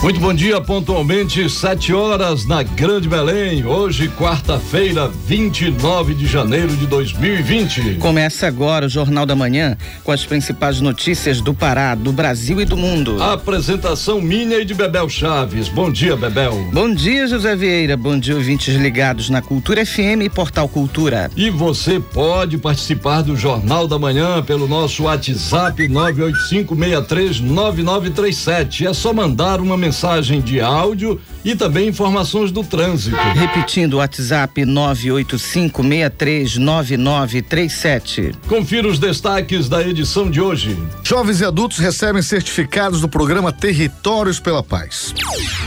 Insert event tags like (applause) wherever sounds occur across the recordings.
Muito bom dia, pontualmente, 7 horas na Grande Belém. Hoje, quarta-feira, 29 de janeiro de 2020. Começa agora o Jornal da Manhã com as principais notícias do Pará, do Brasil e do mundo. A apresentação minha e de Bebel Chaves. Bom dia, Bebel. Bom dia, José Vieira. Bom dia, ouvintes ligados na Cultura FM e Portal Cultura. E você pode participar do Jornal da Manhã pelo nosso WhatsApp 985639937. É só mandar uma mensagem mensagem de áudio e também informações do trânsito. Repetindo o WhatsApp 985639937. Confira os destaques da edição de hoje. Jovens e adultos recebem certificados do programa Territórios pela Paz.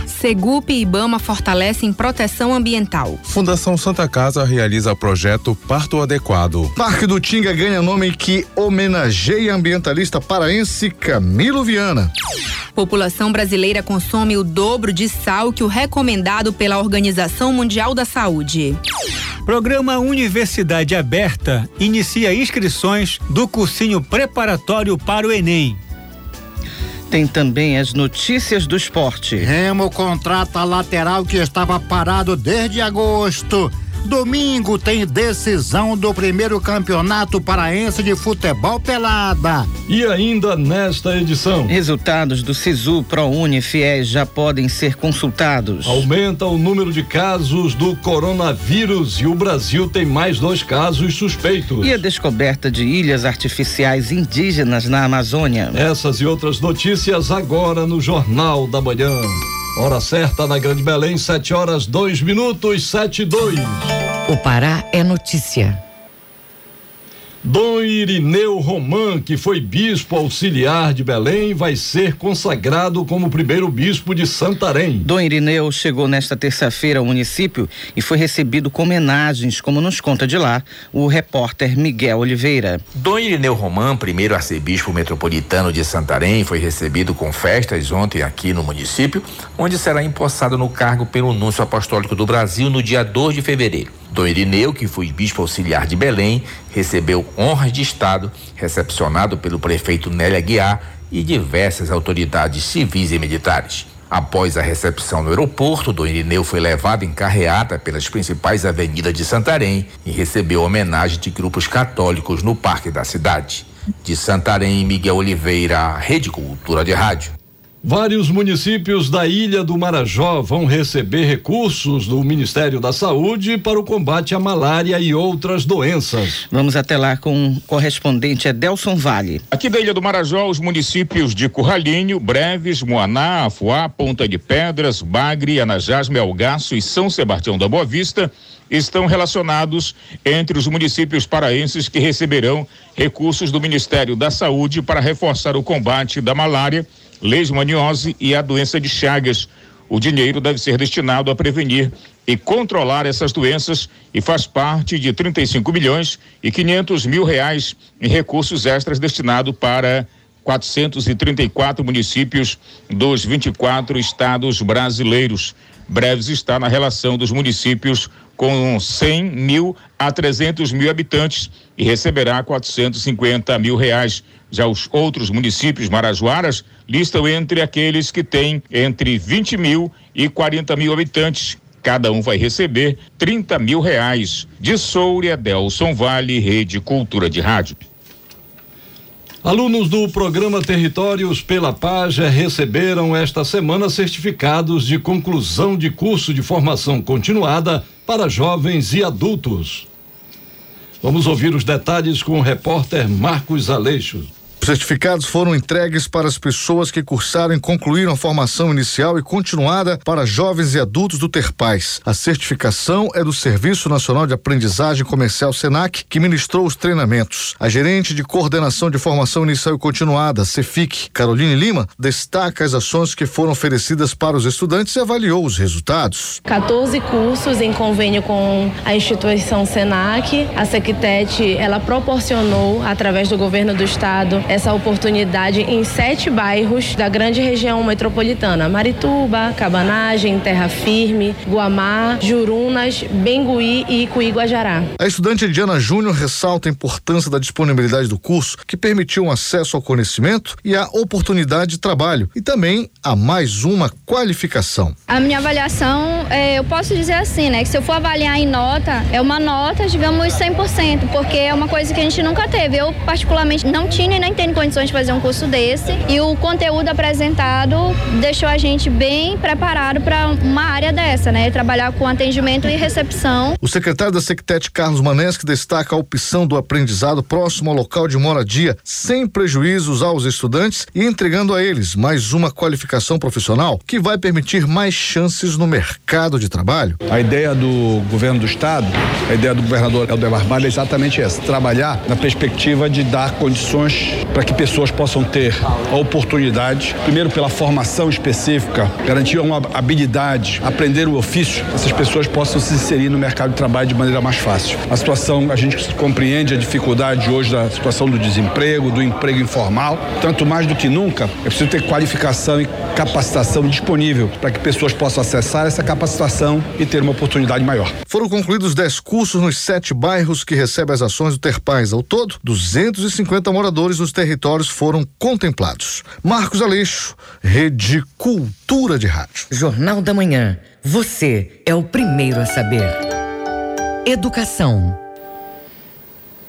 Segup e Ibama fortalecem proteção ambiental. Fundação Santa Casa realiza projeto Parto Adequado. Parque do Tinga ganha nome que homenageia ambientalista paraense Camilo Viana. População brasileira consome o dobro de sal que o recomendado pela Organização Mundial da Saúde. Programa Universidade Aberta inicia inscrições do cursinho preparatório para o Enem. Tem também as notícias do esporte. Remo contrata a lateral que estava parado desde agosto. Domingo tem decisão do primeiro campeonato paraense de futebol pelada. E ainda nesta edição. Resultados do Sisu, ProUni Fiéis já podem ser consultados. Aumenta o número de casos do coronavírus e o Brasil tem mais dois casos suspeitos. E a descoberta de ilhas artificiais indígenas na Amazônia. Essas e outras notícias agora no Jornal da Manhã. Hora certa na Grande Belém, 7 horas 2 minutos, 7 e 2. O Pará é notícia. Dom Irineu Roman, que foi bispo auxiliar de Belém, vai ser consagrado como primeiro bispo de Santarém. Dom Irineu chegou nesta terça-feira ao município e foi recebido com homenagens, como nos conta de lá o repórter Miguel Oliveira. Dom Irineu Roman, primeiro arcebispo metropolitano de Santarém, foi recebido com festas ontem aqui no município, onde será empossado no cargo pelo Núncio Apostólico do Brasil no dia 2 de fevereiro. Dom Irineu, que foi bispo auxiliar de Belém, recebeu honras de Estado, recepcionado pelo prefeito Nélia Guiar e diversas autoridades civis e militares. Após a recepção no aeroporto, Dom Irineu foi levado em carreata pelas principais avenidas de Santarém e recebeu homenagem de grupos católicos no parque da cidade. De Santarém, Miguel Oliveira, Rede Cultura de Rádio. Vários municípios da Ilha do Marajó vão receber recursos do Ministério da Saúde para o combate à malária e outras doenças. Vamos até lá com o correspondente Edelson Vale. Aqui da Ilha do Marajó, os municípios de Curralinho, Breves, Moaná, Afuá, Ponta de Pedras, Bagre, Anajás, Melgaço e São Sebastião da Boa Vista estão relacionados entre os municípios paraenses que receberão recursos do Ministério da Saúde para reforçar o combate da malária leishmaniose e a doença de Chagas. O dinheiro deve ser destinado a prevenir e controlar essas doenças e faz parte de 35 milhões e 500 mil reais em recursos extras destinados para 434 municípios dos 24 estados brasileiros. Breves está na relação dos municípios com 100 mil a 300 mil habitantes e receberá 450 mil reais. Já os outros municípios marajoaras listam entre aqueles que têm entre 20 mil e 40 mil habitantes. Cada um vai receber 30 mil reais. De Souria, Delson Vale, Rede Cultura de Rádio. Alunos do programa Territórios pela Paz receberam esta semana certificados de conclusão de curso de formação continuada para jovens e adultos. Vamos ouvir os detalhes com o repórter Marcos Aleixo. Os certificados foram entregues para as pessoas que cursaram e concluíram a formação inicial e continuada para jovens e adultos do Terpaz. A certificação é do Serviço Nacional de Aprendizagem Comercial Senac, que ministrou os treinamentos. A gerente de coordenação de formação inicial e continuada, Cefic, Caroline Lima, destaca as ações que foram oferecidas para os estudantes e avaliou os resultados. 14 cursos em convênio com a instituição Senac. A Sectet, ela proporcionou através do governo do estado essa oportunidade em sete bairros da grande região metropolitana: Marituba, Cabanagem, Terra Firme, Guamá, Jurunas, Bengui e Icuí Guajará. A estudante Diana Júnior ressalta a importância da disponibilidade do curso, que permitiu um acesso ao conhecimento e a oportunidade de trabalho, e também a mais uma qualificação. A minha avaliação, é, eu posso dizer assim, né, que se eu for avaliar em nota, é uma nota, digamos, 100%, porque é uma coisa que a gente nunca teve. Eu, particularmente, não tinha e nem tenho condições de fazer um curso desse, e o conteúdo apresentado deixou a gente bem preparado para uma área dessa, né, trabalhar com atendimento e recepção. O secretário da Sectet, Carlos Maneschi, destaca a opção do aprendizado próximo ao local de moradia, sem prejuízos aos estudantes e entregando a eles mais uma qualificação profissional que vai permitir mais chances no mercado de trabalho. A ideia do governo do estado, a ideia do governador Helder Barbalho é exatamente essa: trabalhar na perspectiva de dar condições para que pessoas possam ter a oportunidade, primeiro pela formação específica, garantir uma habilidade, aprender o ofício, essas pessoas possam se inserir no mercado de trabalho de maneira mais fácil. A situação, a gente compreende a dificuldade hoje da situação do desemprego, do emprego informal, tanto mais do que nunca, é preciso ter qualificação e capacitação disponível para que pessoas possam acessar essa capacitação e ter uma oportunidade maior. Foram concluídos 10 cursos nos sete bairros que recebem as ações do Terpaz. Ao todo, 250 moradores nos territórios foram contemplados. Marcos Aleixo, Rede Cultura de Rádio. Jornal da Manhã. Você é o primeiro a saber. Educação.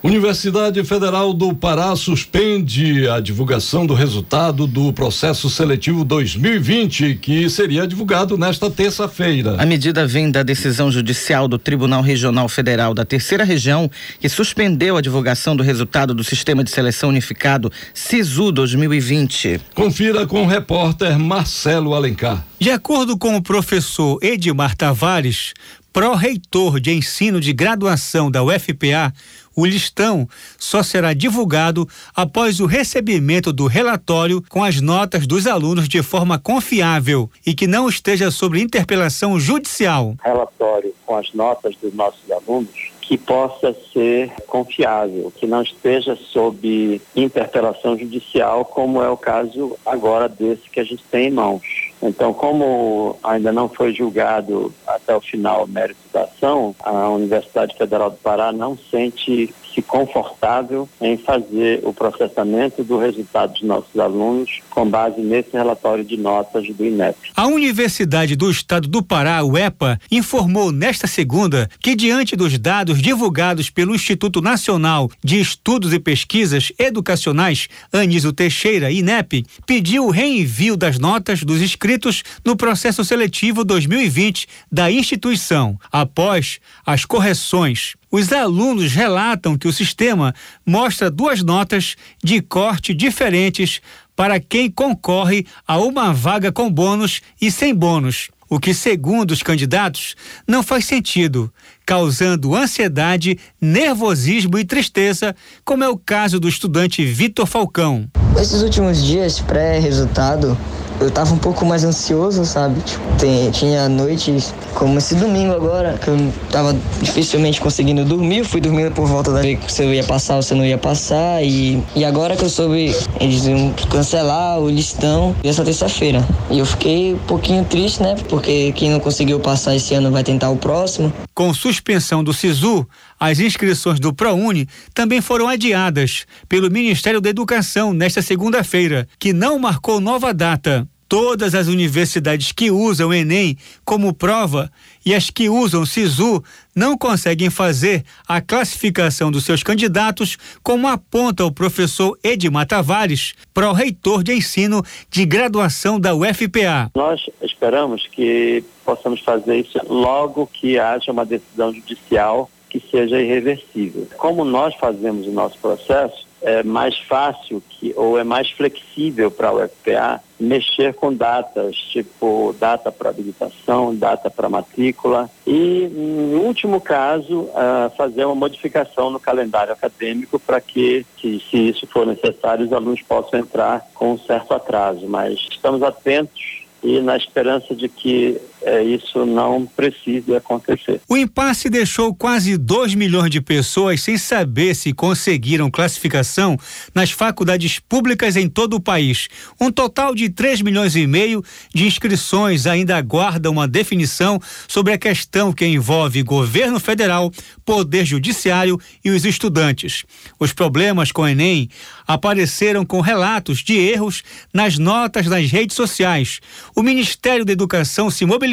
Universidade Federal do Pará suspende a divulgação do resultado do processo seletivo 2020, que seria divulgado nesta terça-feira. A medida vem da decisão judicial do Tribunal Regional Federal da Terceira Região, que suspendeu a divulgação do resultado do Sistema de Seleção Unificado SISU 2020. Confira com o repórter Marcelo Alencar. De acordo com o professor Edmar Tavares, pró-reitor de ensino de graduação da UFPA, o listão só será divulgado após o recebimento do relatório com as notas dos alunos de forma confiável e que não esteja sobre interpelação judicial. Relatório com as notas dos nossos alunos que possa ser confiável, que não esteja sob interpelação judicial, como é o caso agora desse que a gente tem em mãos. Então, como ainda não foi julgado até o final o mérito da ação, a Universidade Federal do Pará não sente se confortável em fazer o processamento do resultado dos nossos alunos com base nesse relatório de notas do INEP. A Universidade do Estado do Pará, UEPA, informou nesta segunda que diante dos dados divulgados pelo Instituto Nacional de Estudos e Pesquisas Educacionais, Anísio Teixeira, INEP, pediu o reenvio das notas dos inscritos no processo seletivo 2020 da instituição, após as correções os alunos relatam que o sistema mostra duas notas de corte diferentes para quem concorre a uma vaga com bônus e sem bônus, o que, segundo os candidatos, não faz sentido, causando ansiedade, nervosismo e tristeza, como é o caso do estudante Vitor Falcão. Esses últimos dias pré-resultado, eu tava um pouco mais ansioso, sabe? Tipo, tem, tinha noites como esse domingo agora, que eu tava dificilmente conseguindo dormir. Fui dormindo por volta da se eu ia passar ou se eu não ia passar. E, e agora que eu soube, eles iam cancelar o listão essa terça-feira. E eu fiquei um pouquinho triste, né? Porque quem não conseguiu passar esse ano vai tentar o próximo. Com suspensão do SISU, as inscrições do ProUni também foram adiadas pelo Ministério da Educação nesta segunda-feira, que não marcou nova data. Todas as universidades que usam o Enem como prova e as que usam SISU não conseguem fazer a classificação dos seus candidatos, como aponta o professor Edmar Tavares, pró-reitor de ensino de graduação da UFPA. Nós esperamos que possamos fazer isso logo que haja uma decisão judicial que seja irreversível. Como nós fazemos o nosso processo, é mais fácil que, ou é mais flexível para a UFPA mexer com datas, tipo data para habilitação, data para matrícula e, em último caso, uh, fazer uma modificação no calendário acadêmico para que, que, se isso for necessário, os alunos possam entrar com um certo atraso. Mas estamos atentos e na esperança de que é, isso não precise acontecer. O impasse deixou quase 2 milhões de pessoas sem saber se conseguiram classificação nas faculdades públicas em todo o país. Um total de 3 milhões e meio de inscrições ainda aguardam uma definição sobre a questão que envolve governo federal, poder judiciário e os estudantes. Os problemas com o Enem apareceram com relatos de erros nas notas nas redes sociais. O Ministério da Educação se mobilizou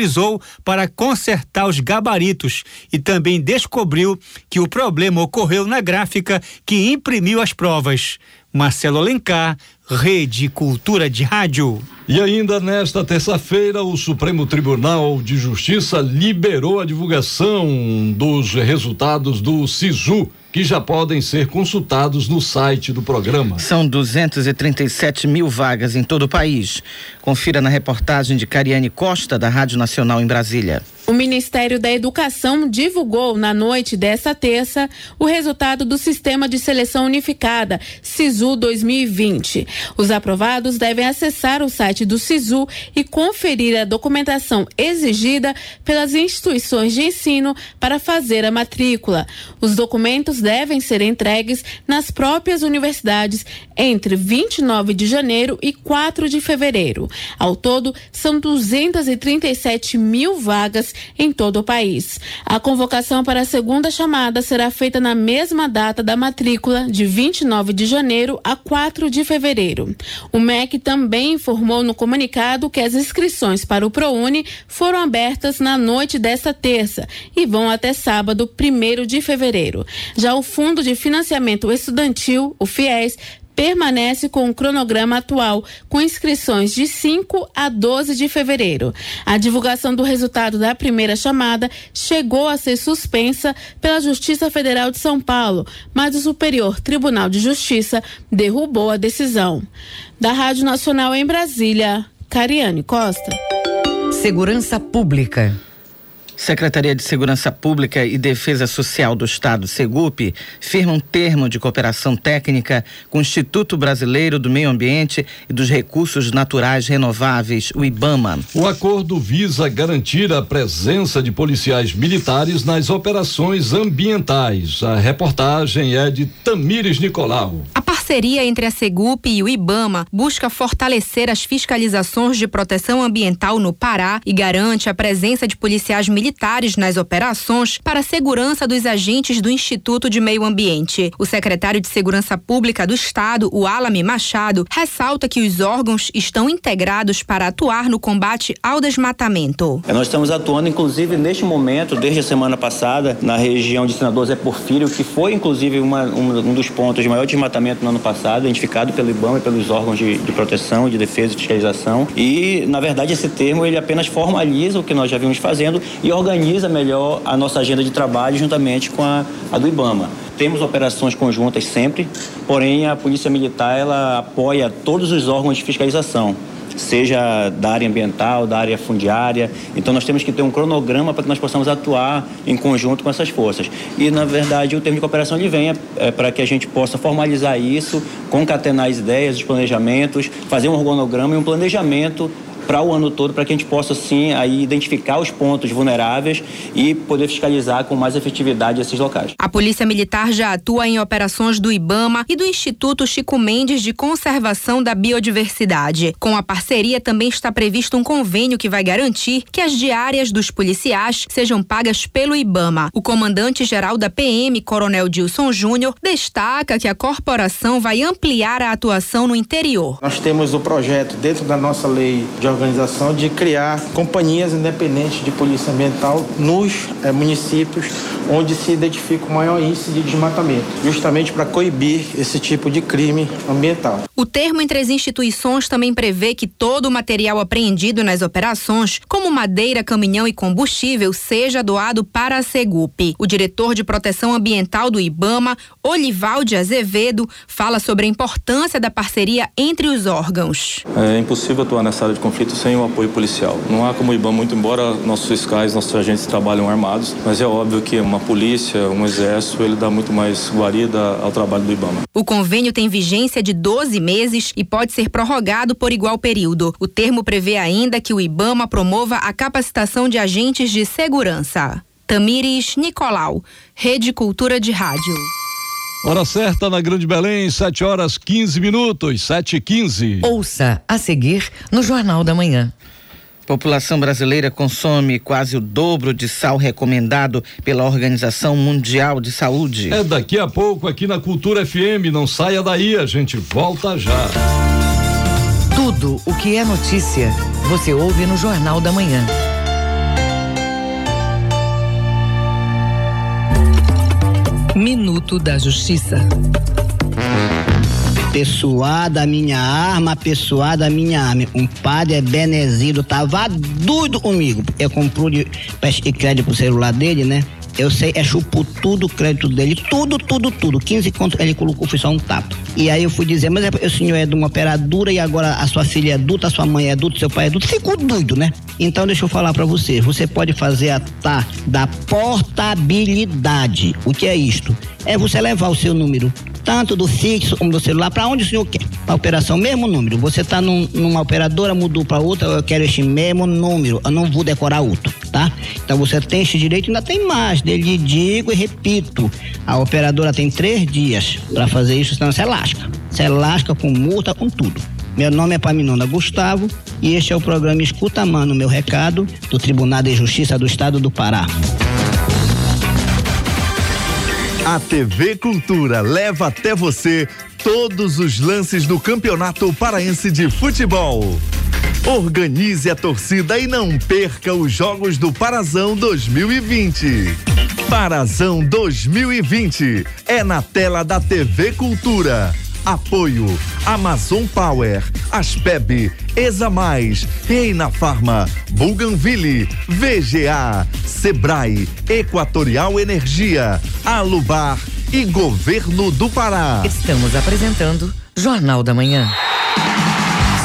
para consertar os gabaritos e também descobriu que o problema ocorreu na gráfica que imprimiu as provas. Marcelo Alencar, Rede Cultura de Rádio. E ainda nesta terça-feira, o Supremo Tribunal de Justiça liberou a divulgação dos resultados do SISU, que já podem ser consultados no site do programa. São 237 mil vagas em todo o país. Confira na reportagem de Cariane Costa, da Rádio Nacional em Brasília. O Ministério da Educação divulgou na noite desta terça o resultado do Sistema de Seleção Unificada, SISU 2020. Os aprovados devem acessar o site do SISU e conferir a documentação exigida pelas instituições de ensino para fazer a matrícula. Os documentos devem ser entregues nas próprias universidades entre 29 de janeiro e 4 de fevereiro. Ao todo, são 237 mil vagas em todo o país. A convocação para a segunda chamada será feita na mesma data da matrícula, de 29 de janeiro a 4 de fevereiro. O MEC também informou no comunicado que as inscrições para o ProUni foram abertas na noite desta terça e vão até sábado, 1 de fevereiro. Já o Fundo de Financiamento Estudantil, o FIES, permanece com o cronograma atual, com inscrições de 5 a 12 de fevereiro. A divulgação do resultado da primeira chamada chegou a ser suspensa pela Justiça Federal de São Paulo, mas o Superior Tribunal de Justiça derrubou a decisão. Da Rádio Nacional em Brasília, Cariane Costa. Segurança Pública. Secretaria de Segurança Pública e Defesa Social do Estado, Segup, firma um termo de cooperação técnica com o Instituto Brasileiro do Meio Ambiente e dos Recursos Naturais Renováveis, o IBAMA. O acordo visa garantir a presença de policiais militares nas operações ambientais. A reportagem é de Tamires Nicolau. A parceria entre a Segup e o IBAMA busca fortalecer as fiscalizações de proteção ambiental no Pará e garante a presença de policiais militares militares nas operações para a segurança dos agentes do Instituto de Meio Ambiente. O secretário de Segurança Pública do Estado, o Alame Machado, ressalta que os órgãos estão integrados para atuar no combate ao desmatamento. É, nós estamos atuando, inclusive, neste momento, desde a semana passada, na região de Senador Zé Porfírio, que foi, inclusive, uma, um, um, dos pontos de maior desmatamento no ano passado, identificado pelo IBAMA e pelos órgãos de, de proteção, de defesa e fiscalização. E, na verdade, esse termo ele apenas formaliza o que nós já vimos fazendo e organiza melhor a nossa agenda de trabalho juntamente com a, a do IBAMA. Temos operações conjuntas sempre, porém a Polícia Militar ela apoia todos os órgãos de fiscalização seja da área ambiental, da área fundiária. Então nós temos que ter um cronograma para que nós possamos atuar em conjunto com essas forças. E na verdade o termo de cooperação ele vem é, é para que a gente possa formalizar isso, concatenar as ideias, os planejamentos, fazer um organograma e um planejamento para o ano todo, para que a gente possa, sim, aí identificar os pontos vulneráveis e poder fiscalizar com mais efetividade esses locais. A Polícia Militar já atua em operações do IBAMA e do Instituto Chico Mendes de Conservação da Biodiversidade. Com a parceria também está previsto um convênio que vai garantir que as diárias dos policiais sejam pagas pelo IBAMA. O comandante-geral da PM, Coronel Dilson Júnior, destaca que a corporação vai ampliar a atuação no interior. Nós temos o projeto dentro da nossa lei de organização de criar companhias independentes de polícia ambiental nos é, municípios onde se identifica o maior índice de desmatamento, justamente para coibir esse tipo de crime ambiental. O termo entre as instituições também prevê que todo o material apreendido nas operações, como madeira, caminhão e combustível, seja doado para a Segup. O diretor de proteção ambiental do IBAMA, Olivalde Azevedo, fala sobre a importância da parceria entre os órgãos. É impossível atuar nessa área de conflito feito sem o apoio policial. Não há como o IBAMA, muito embora nossos fiscais, nossos agentes trabalham armados, mas é óbvio que uma polícia, um exército, ele dá muito mais guarida ao trabalho do IBAMA. O convênio tem vigência de 12 meses e pode ser prorrogado por igual período. O termo prevê ainda que o IBAMA promova a capacitação de agentes de segurança. Tamires Nicolau, Rede Cultura de Rádio. Hora certa na Grande Belém, 7 horas 15 minutos, 7 e 15. Ouça a seguir no Jornal da Manhã. População brasileira consome quase o dobro de sal recomendado pela Organização Mundial de Saúde. É daqui a pouco aqui na Cultura FM. Não saia daí, a gente volta já. Tudo o que é notícia, você ouve no Jornal da Manhã. Minuto da Justiça. Pessoa da minha arma, pessoa da minha arma. Um padre Benezito tava doido comigo. Eu comprou de crédito pro celular dele, né? Eu sei, é chupou tudo o crédito dele, tudo, tudo, tudo. 15 contos ele colocou, foi só um tapa. E aí eu fui dizer, mas é, o senhor é de uma operadora e agora a sua filha é adulta, a sua mãe é adulta, seu pai é adulto. Ficou doido, né? Então deixa eu falar para você. Você pode fazer a tá da portabilidade. O que é isto? É você levar o seu número tanto do fixo como do celular, para onde o senhor quer. Para operação, mesmo número. Você está num, numa operadora, mudou para outra, eu quero este mesmo número, eu não vou decorar outro, tá? Então você tem este direito, ainda tem mais. Dele digo e repito: a operadora tem três dias para fazer isso, senão você lasca. Você lasca com multa, com tudo. Meu nome é Paminonda Gustavo e este é o programa Escuta Mano, meu recado, do Tribunal de Justiça do Estado do Pará. A TV Cultura leva até você todos os lances do Campeonato Paraense de Futebol. Organize a torcida e não perca os Jogos do Parazão 2020. Parazão 2020 é na tela da TV Cultura. Apoio. Amazon Power, Aspeb, Exa Mais, Reina Farma, Buganville, VGA, Sebrae, Equatorial Energia, Alubar. E Governo do Pará. Estamos apresentando Jornal da Manhã.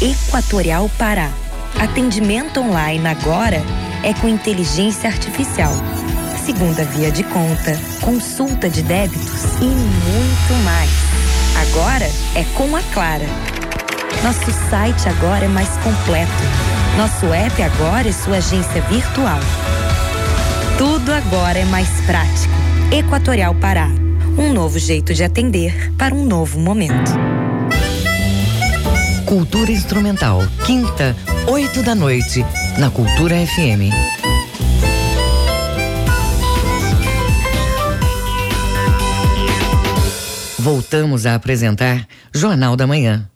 Equatorial Pará. Atendimento online agora é com inteligência artificial. Segunda via de conta, consulta de débitos e muito mais. Agora é com a Clara. Nosso site agora é mais completo. Nosso app agora é sua agência virtual. Tudo agora é mais prático. Equatorial Pará. Um novo jeito de atender para um novo momento. Cultura Instrumental. Quinta, oito da noite, na Cultura FM. Voltamos a apresentar Jornal da Manhã.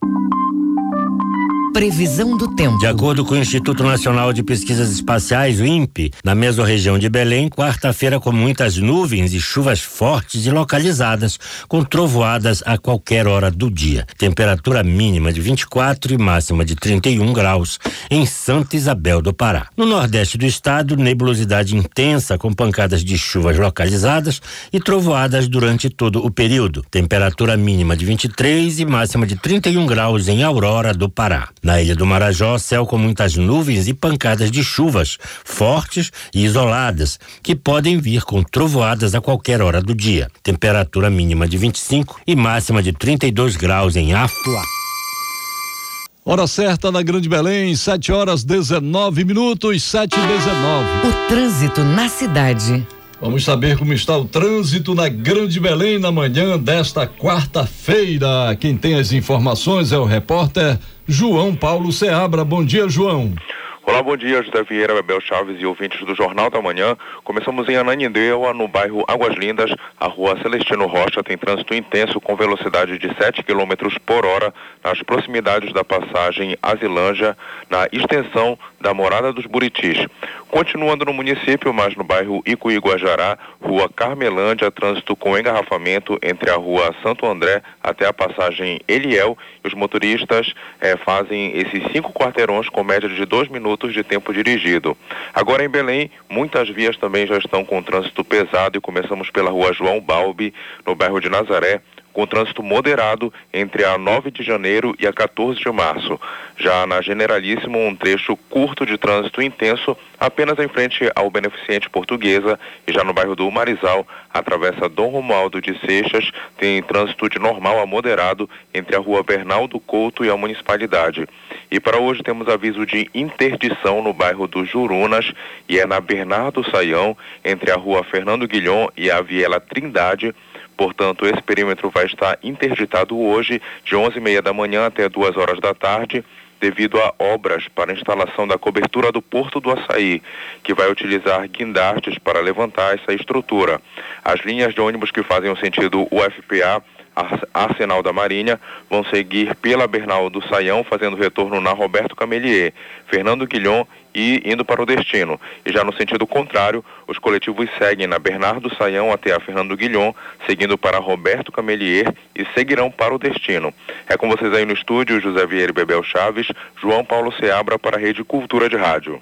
Previsão do tempo. De acordo com o Instituto Nacional de Pesquisas Espaciais, o INPE, na mesorregião de Belém, quarta-feira com muitas nuvens e chuvas fortes e localizadas, com trovoadas a qualquer hora do dia. Temperatura mínima de 24 e máxima de 31 graus em Santa Isabel do Pará. No nordeste do estado, nebulosidade intensa com pancadas de chuvas localizadas e trovoadas durante todo o período. Temperatura mínima de 23 e máxima de 31 graus em Aurora do Pará. Na ilha do Marajó, céu com muitas nuvens e pancadas de chuvas fortes e isoladas, que podem vir com trovoadas a qualquer hora do dia. Temperatura mínima de 25 e máxima de 32 graus em Afuá. Hora certa na Grande Belém, 7 horas 19 minutos, 7 e 19. O trânsito na cidade. Vamos saber como está o trânsito na Grande Belém na manhã desta quarta-feira. Quem tem as informações é o repórter João Paulo Seabra. Bom dia, João. Olá, bom dia, José Vieira, Bebel Chaves e ouvintes do Jornal da Manhã. Começamos em Ananindeua, no bairro Águas Lindas. A rua Celestino Rocha tem trânsito intenso com velocidade de 7 km por hora nas proximidades da passagem Asilândia, na extensão da Morada dos Buritis. Continuando no município, mas no bairro Icuí Guajará, rua Carmelândia, trânsito com engarrafamento entre a rua Santo André até a passagem Eliel. Os motoristas eh, fazem esses cinco quarteirões com média de dois minutos de tempo dirigido. Agora em Belém, muitas vias também já estão com trânsito pesado e começamos pela rua João Balbi, no bairro de Nazaré com trânsito moderado entre a 9 de janeiro e a 14 de março. Já na Generalíssimo, um trecho curto de trânsito intenso, apenas em frente ao Beneficente Portuguesa e já no bairro do Marizal, atravessa Dom Romualdo de Seixas, tem trânsito de normal a moderado entre a rua Bernaldo Couto e a municipalidade. E para hoje temos aviso de interdição no bairro do Jurunas e é na Bernardo Saião, entre a rua Fernando Guilhom e a Viela Trindade, Portanto, esse perímetro vai estar interditado hoje, de 11h30 da manhã até 2 horas da tarde, devido a obras para instalação da cobertura do Porto do Açaí, que vai utilizar guindastes para levantar essa estrutura. As linhas de ônibus que fazem o sentido UFPA Arsenal da Marinha vão seguir pela Bernal do Saião, fazendo retorno na Roberto Camelier, Fernando Guilhom e indo para o destino. E já no sentido contrário, os coletivos seguem na Bernardo Saião até a Fernando Guilhom, seguindo para Roberto Camelier e seguirão para o destino. É com vocês aí no estúdio, José Vieira e Bebel Chaves, João Paulo Seabra para a Rede Cultura de Rádio.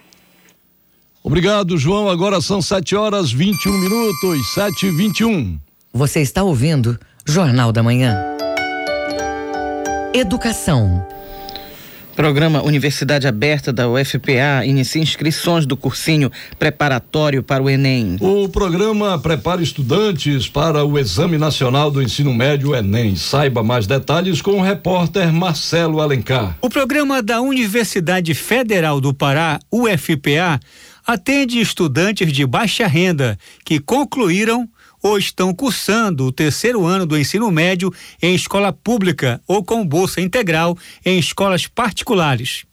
Obrigado, João. Agora são 7 horas 21 minutos, 7 e 21. Você está ouvindo Jornal da Manhã. Educação. Programa Universidade Aberta da UFPA inicia inscrições do cursinho preparatório para o Enem. O programa prepara estudantes para o Exame Nacional do Ensino Médio Enem. Saiba mais detalhes com o repórter Marcelo Alencar. O programa da Universidade Federal do Pará, UFPA, atende estudantes de baixa renda que concluíram ou estão cursando o terceiro ano do ensino médio em escola pública ou com bolsa integral em escolas particulares.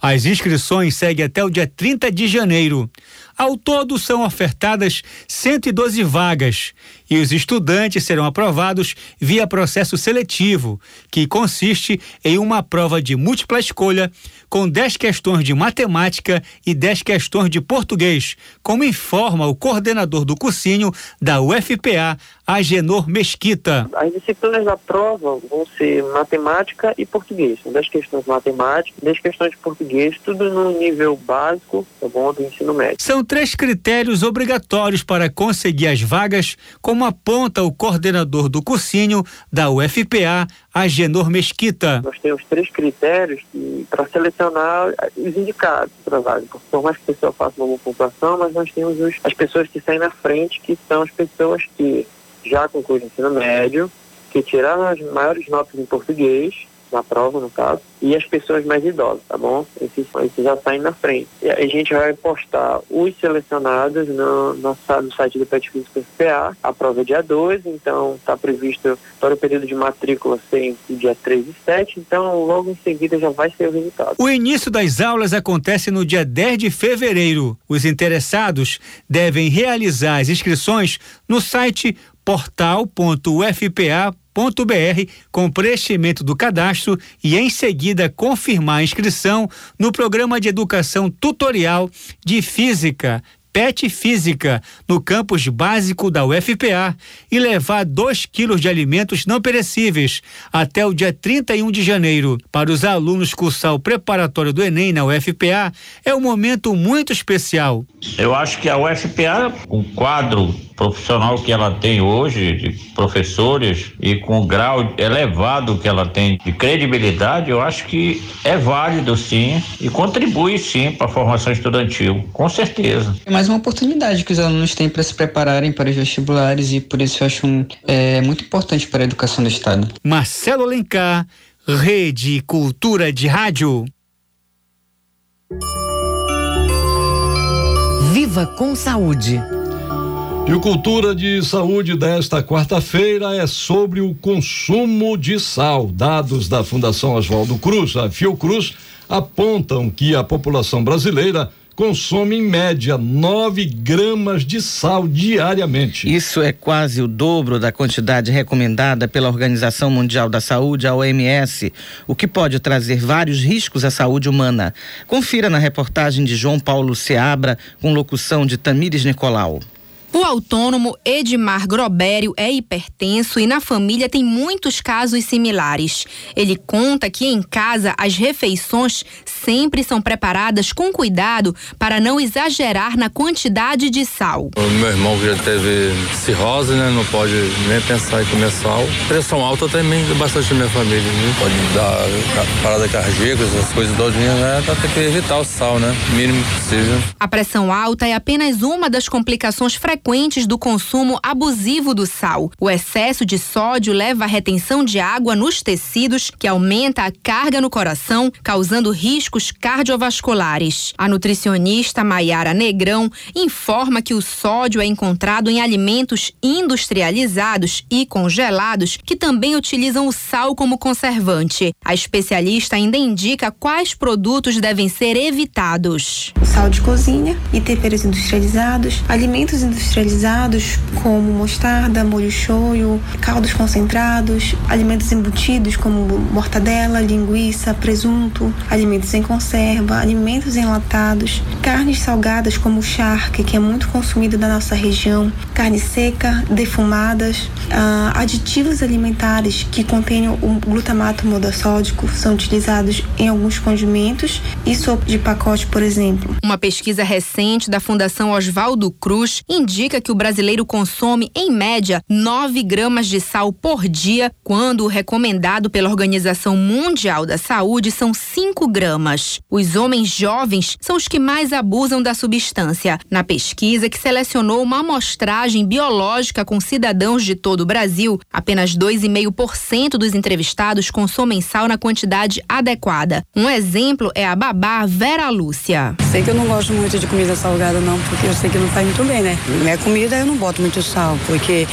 As inscrições seguem até o dia 30 de janeiro. Ao todo, são ofertadas 112 vagas e os estudantes serão aprovados via processo seletivo, que consiste em uma prova de múltipla escolha com 10 questões de matemática e 10 questões de português, como informa o coordenador do cursinho da UFPA, Agenor Mesquita. As disciplinas da prova vão ser matemática e português. São 10 questões de matemática, 10 questões de português, tudo no nível básico, tá bom, do ensino médio. São três critérios obrigatórios para conseguir as vagas, como aponta o coordenador do cursinho da UFPA, Agenor Mesquita. Nós temos três critérios para selecionar os indicados para vaga. Por mais que a pessoa faça uma pontuação, mas nós temos os, as pessoas que saem na frente, que são as pessoas que já concluíram o ensino médio, que tiraram as maiores notas em português, na prova, no caso, e as pessoas mais idosas, tá bom? Esses, esses já saem na frente. E a gente vai postar os selecionados no, no, site do Pet Físico FPA. A prova é dia 2, então está previsto para o período de matrícula ser dia 3 e 7, então logo em seguida já vai ser o resultado. O início das aulas acontece no dia 10 de fevereiro. Os interessados devem realizar as inscrições no site portal.ufpa.br com preenchimento do cadastro e em seguida confirmar a inscrição no programa de educação tutorial de física PET Física, no campus básico da UFPA, e levar 2 quilos de alimentos não perecíveis até o dia 31 de janeiro. Para os alunos cursar o preparatório do Enem na UFPA, é um momento muito especial. Eu acho que a UFPA, o quadro profissional que ela tem hoje, de professores, e com o grau elevado que ela tem de credibilidade, eu acho que é válido sim e contribui sim para a formação estudantil, com certeza. É mais uma oportunidade que os alunos têm para se prepararem para os vestibulares e por isso eu acho um, é, muito importante para a educação do Estado. Marcelo Alencar, Rede Cultura de Rádio. Viva com saúde. E o Cultura de Saúde desta quarta-feira é sobre o consumo de sal. Dados da Fundação Oswaldo Cruz, a Fiocruz, apontam que a população brasileira consome em média 9 gramas de sal diariamente. Isso é quase o dobro da quantidade recomendada pela Organização Mundial da Saúde, a OMS, o que pode trazer vários riscos à saúde humana. Confira na reportagem de João Paulo Seabra, com locução de Tamires Nicolau. O autônomo Edmar Grobério é hipertenso e na família tem muitos casos similares. Ele conta que em casa as refeições sempre são preparadas com cuidado para não exagerar na quantidade de sal. O meu irmão que já teve cirrose, né? Não pode nem pensar em comer sal. Pressão alta também bastante na minha família, né? Pode dar parada cardíaca, essas coisas todinhas, né? Pra ter que evitar o sal, né? Mínimo possível. A pressão alta é apenas uma das complicações frequentes frequentes do consumo abusivo do sal. O excesso de sódio leva à retenção de água nos tecidos, que aumenta a carga no coração, causando riscos cardiovasculares. A nutricionista Maiara Negrão informa que o sódio é encontrado em alimentos industrializados e congelados que também utilizam o sal como conservante. A especialista ainda indica quais produtos devem ser evitados. Sal de cozinha e temperos industrializados, alimentos industrializados industrializados como mostarda, molho shoyu, caldos concentrados, alimentos embutidos como mortadela, linguiça, presunto, alimentos em conserva, alimentos enlatados, carnes salgadas como charque, que é muito consumido na nossa região, carne seca, defumadas, ah, aditivos alimentares que contêm o glutamato monossódico são utilizados em alguns condimentos e sopa de pacote, por exemplo. Uma pesquisa recente da Fundação Oswaldo Cruz indica indica que o brasileiro consome, em média, 9 gramas de sal por dia, quando o recomendado pela Organização Mundial da Saúde são 5 gramas. Os homens jovens são os que mais abusam da substância. Na pesquisa, que selecionou uma amostragem biológica com cidadãos de todo o Brasil, apenas 2,5% dos entrevistados consomem sal na quantidade adequada. Um exemplo é a babá Vera Lúcia. Sei que eu não gosto muito de comida salgada, não, porque eu sei que não faz muito bem, né? Minha comida eu não boto muito sal, porque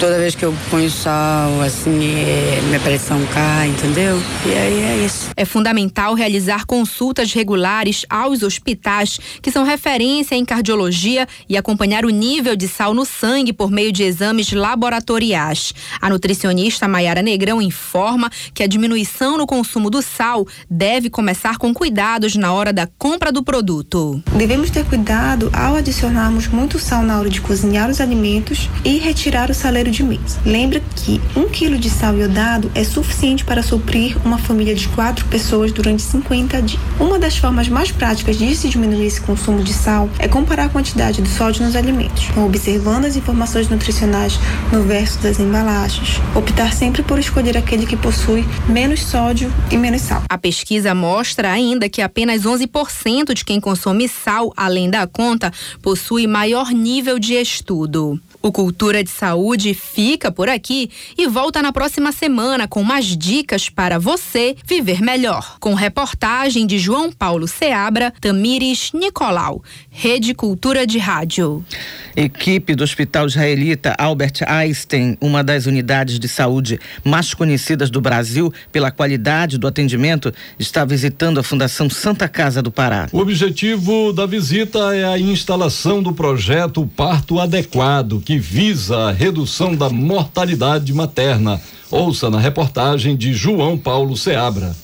toda vez que eu ponho sal, assim, é, minha pressão cai, entendeu? E aí é isso. É fundamental realizar consultas regulares aos hospitais que são referência em cardiologia e acompanhar o nível de sal no sangue por meio de exames laboratoriais. A nutricionista Maiara Negrão informa que a diminuição no consumo do sal deve começar com cuidados na hora da compra do produto. Devemos ter cuidado ao adicionarmos muito sal na hora de cozinhar os alimentos e retirar o saleiro de mês. Lembra que um quilo de sal iodado é suficiente para suprir uma família de quatro pessoas durante 50 dias. Uma das formas mais práticas de se diminuir esse consumo de sal é comparar a quantidade de sódio nos alimentos, observando as informações nutricionais no verso das embalagens. Optar sempre por escolher aquele que possui menos sódio e menos sal. A pesquisa mostra ainda que apenas 11% de quem consome sal, além da conta, possui maior nível de estudo. O Cultura de Saúde fica por aqui e volta na próxima semana com mais dicas para você viver melhor. Com reportagem de João Paulo Seabra, Tamires Nicolau, Rede Cultura de Rádio. Equipe do Hospital Israelita Albert Einstein, uma das unidades de saúde mais conhecidas do Brasil pela qualidade do atendimento, está visitando a Fundação Santa Casa do Pará. O objetivo da visita é a instalação do projeto Parto Adequado, que visa a redução da mortalidade materna. Ouça na reportagem de João Paulo Seabra.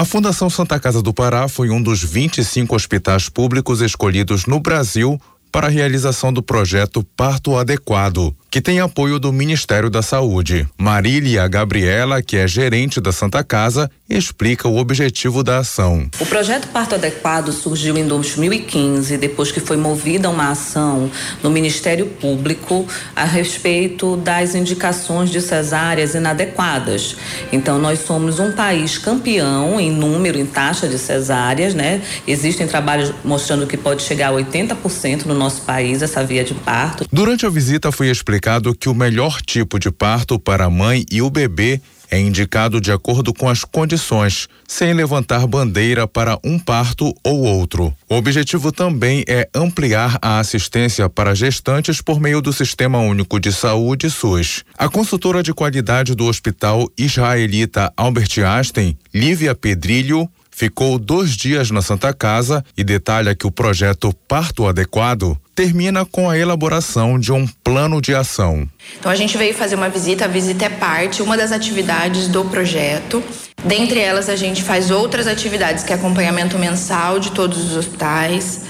A Fundação Santa Casa do Pará foi um dos 25 hospitais públicos escolhidos no Brasil para a realização do projeto Parto Adequado, que tem apoio do Ministério da Saúde. Marília Gabriela, que é gerente da Santa Casa, explica o objetivo da ação. O projeto Parto Adequado surgiu em 2015, depois que foi movida uma ação no Ministério Público a respeito das indicações de cesáreas inadequadas. Então, nós somos um país campeão em número, em taxa de cesáreas, né? Existem trabalhos mostrando que pode chegar a 80% no nosso país essa via de parto. Durante a visita foi explicado que o melhor tipo de parto para a mãe e o bebê é indicado de acordo com as condições, sem levantar bandeira para um parto ou outro. O objetivo também é ampliar a assistência para gestantes por meio do Sistema Único de Saúde SUS. A consultora de qualidade do Hospital Israelita Albert Einstein, Lívia Pedrilho, ficou dois dias na Santa Casa e detalha que o projeto Parto Adequado termina com a elaboração de um plano de ação. Então a gente veio fazer uma visita, a visita é parte, uma das atividades do projeto. Dentre elas a gente faz outras atividades, que é acompanhamento mensal de todos os hospitais.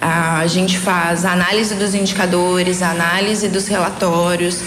A gente faz análise dos indicadores, análise dos relatórios.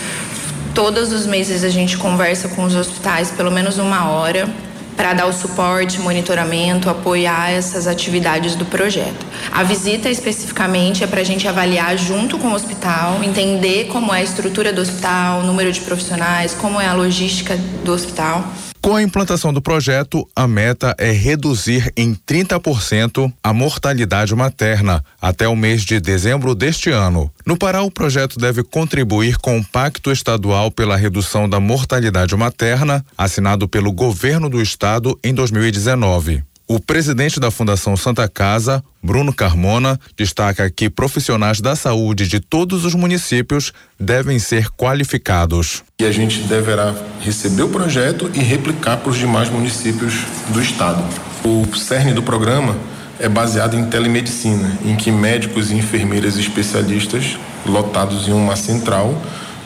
Todos os meses a gente conversa com os hospitais pelo menos uma hora para dar o suporte, monitoramento, apoiar essas atividades do projeto. A visita especificamente é para a gente avaliar junto com o hospital, entender como é a estrutura do hospital, número de profissionais, como é a logística do hospital com a implantação do projeto, a meta é reduzir em 30% a mortalidade materna até o mês de dezembro deste ano. No Pará, o projeto deve contribuir com o Pacto Estadual pela Redução da Mortalidade Materna, assinado pelo governo do estado em 2019. O presidente da Fundação Santa Casa, Bruno Carmona, destaca que profissionais da saúde de todos os municípios devem ser qualificados. E a gente deverá receber o projeto e replicar para os demais municípios do estado. O cerne do programa é baseado em telemedicina, em que médicos e enfermeiras especialistas, lotados em uma central,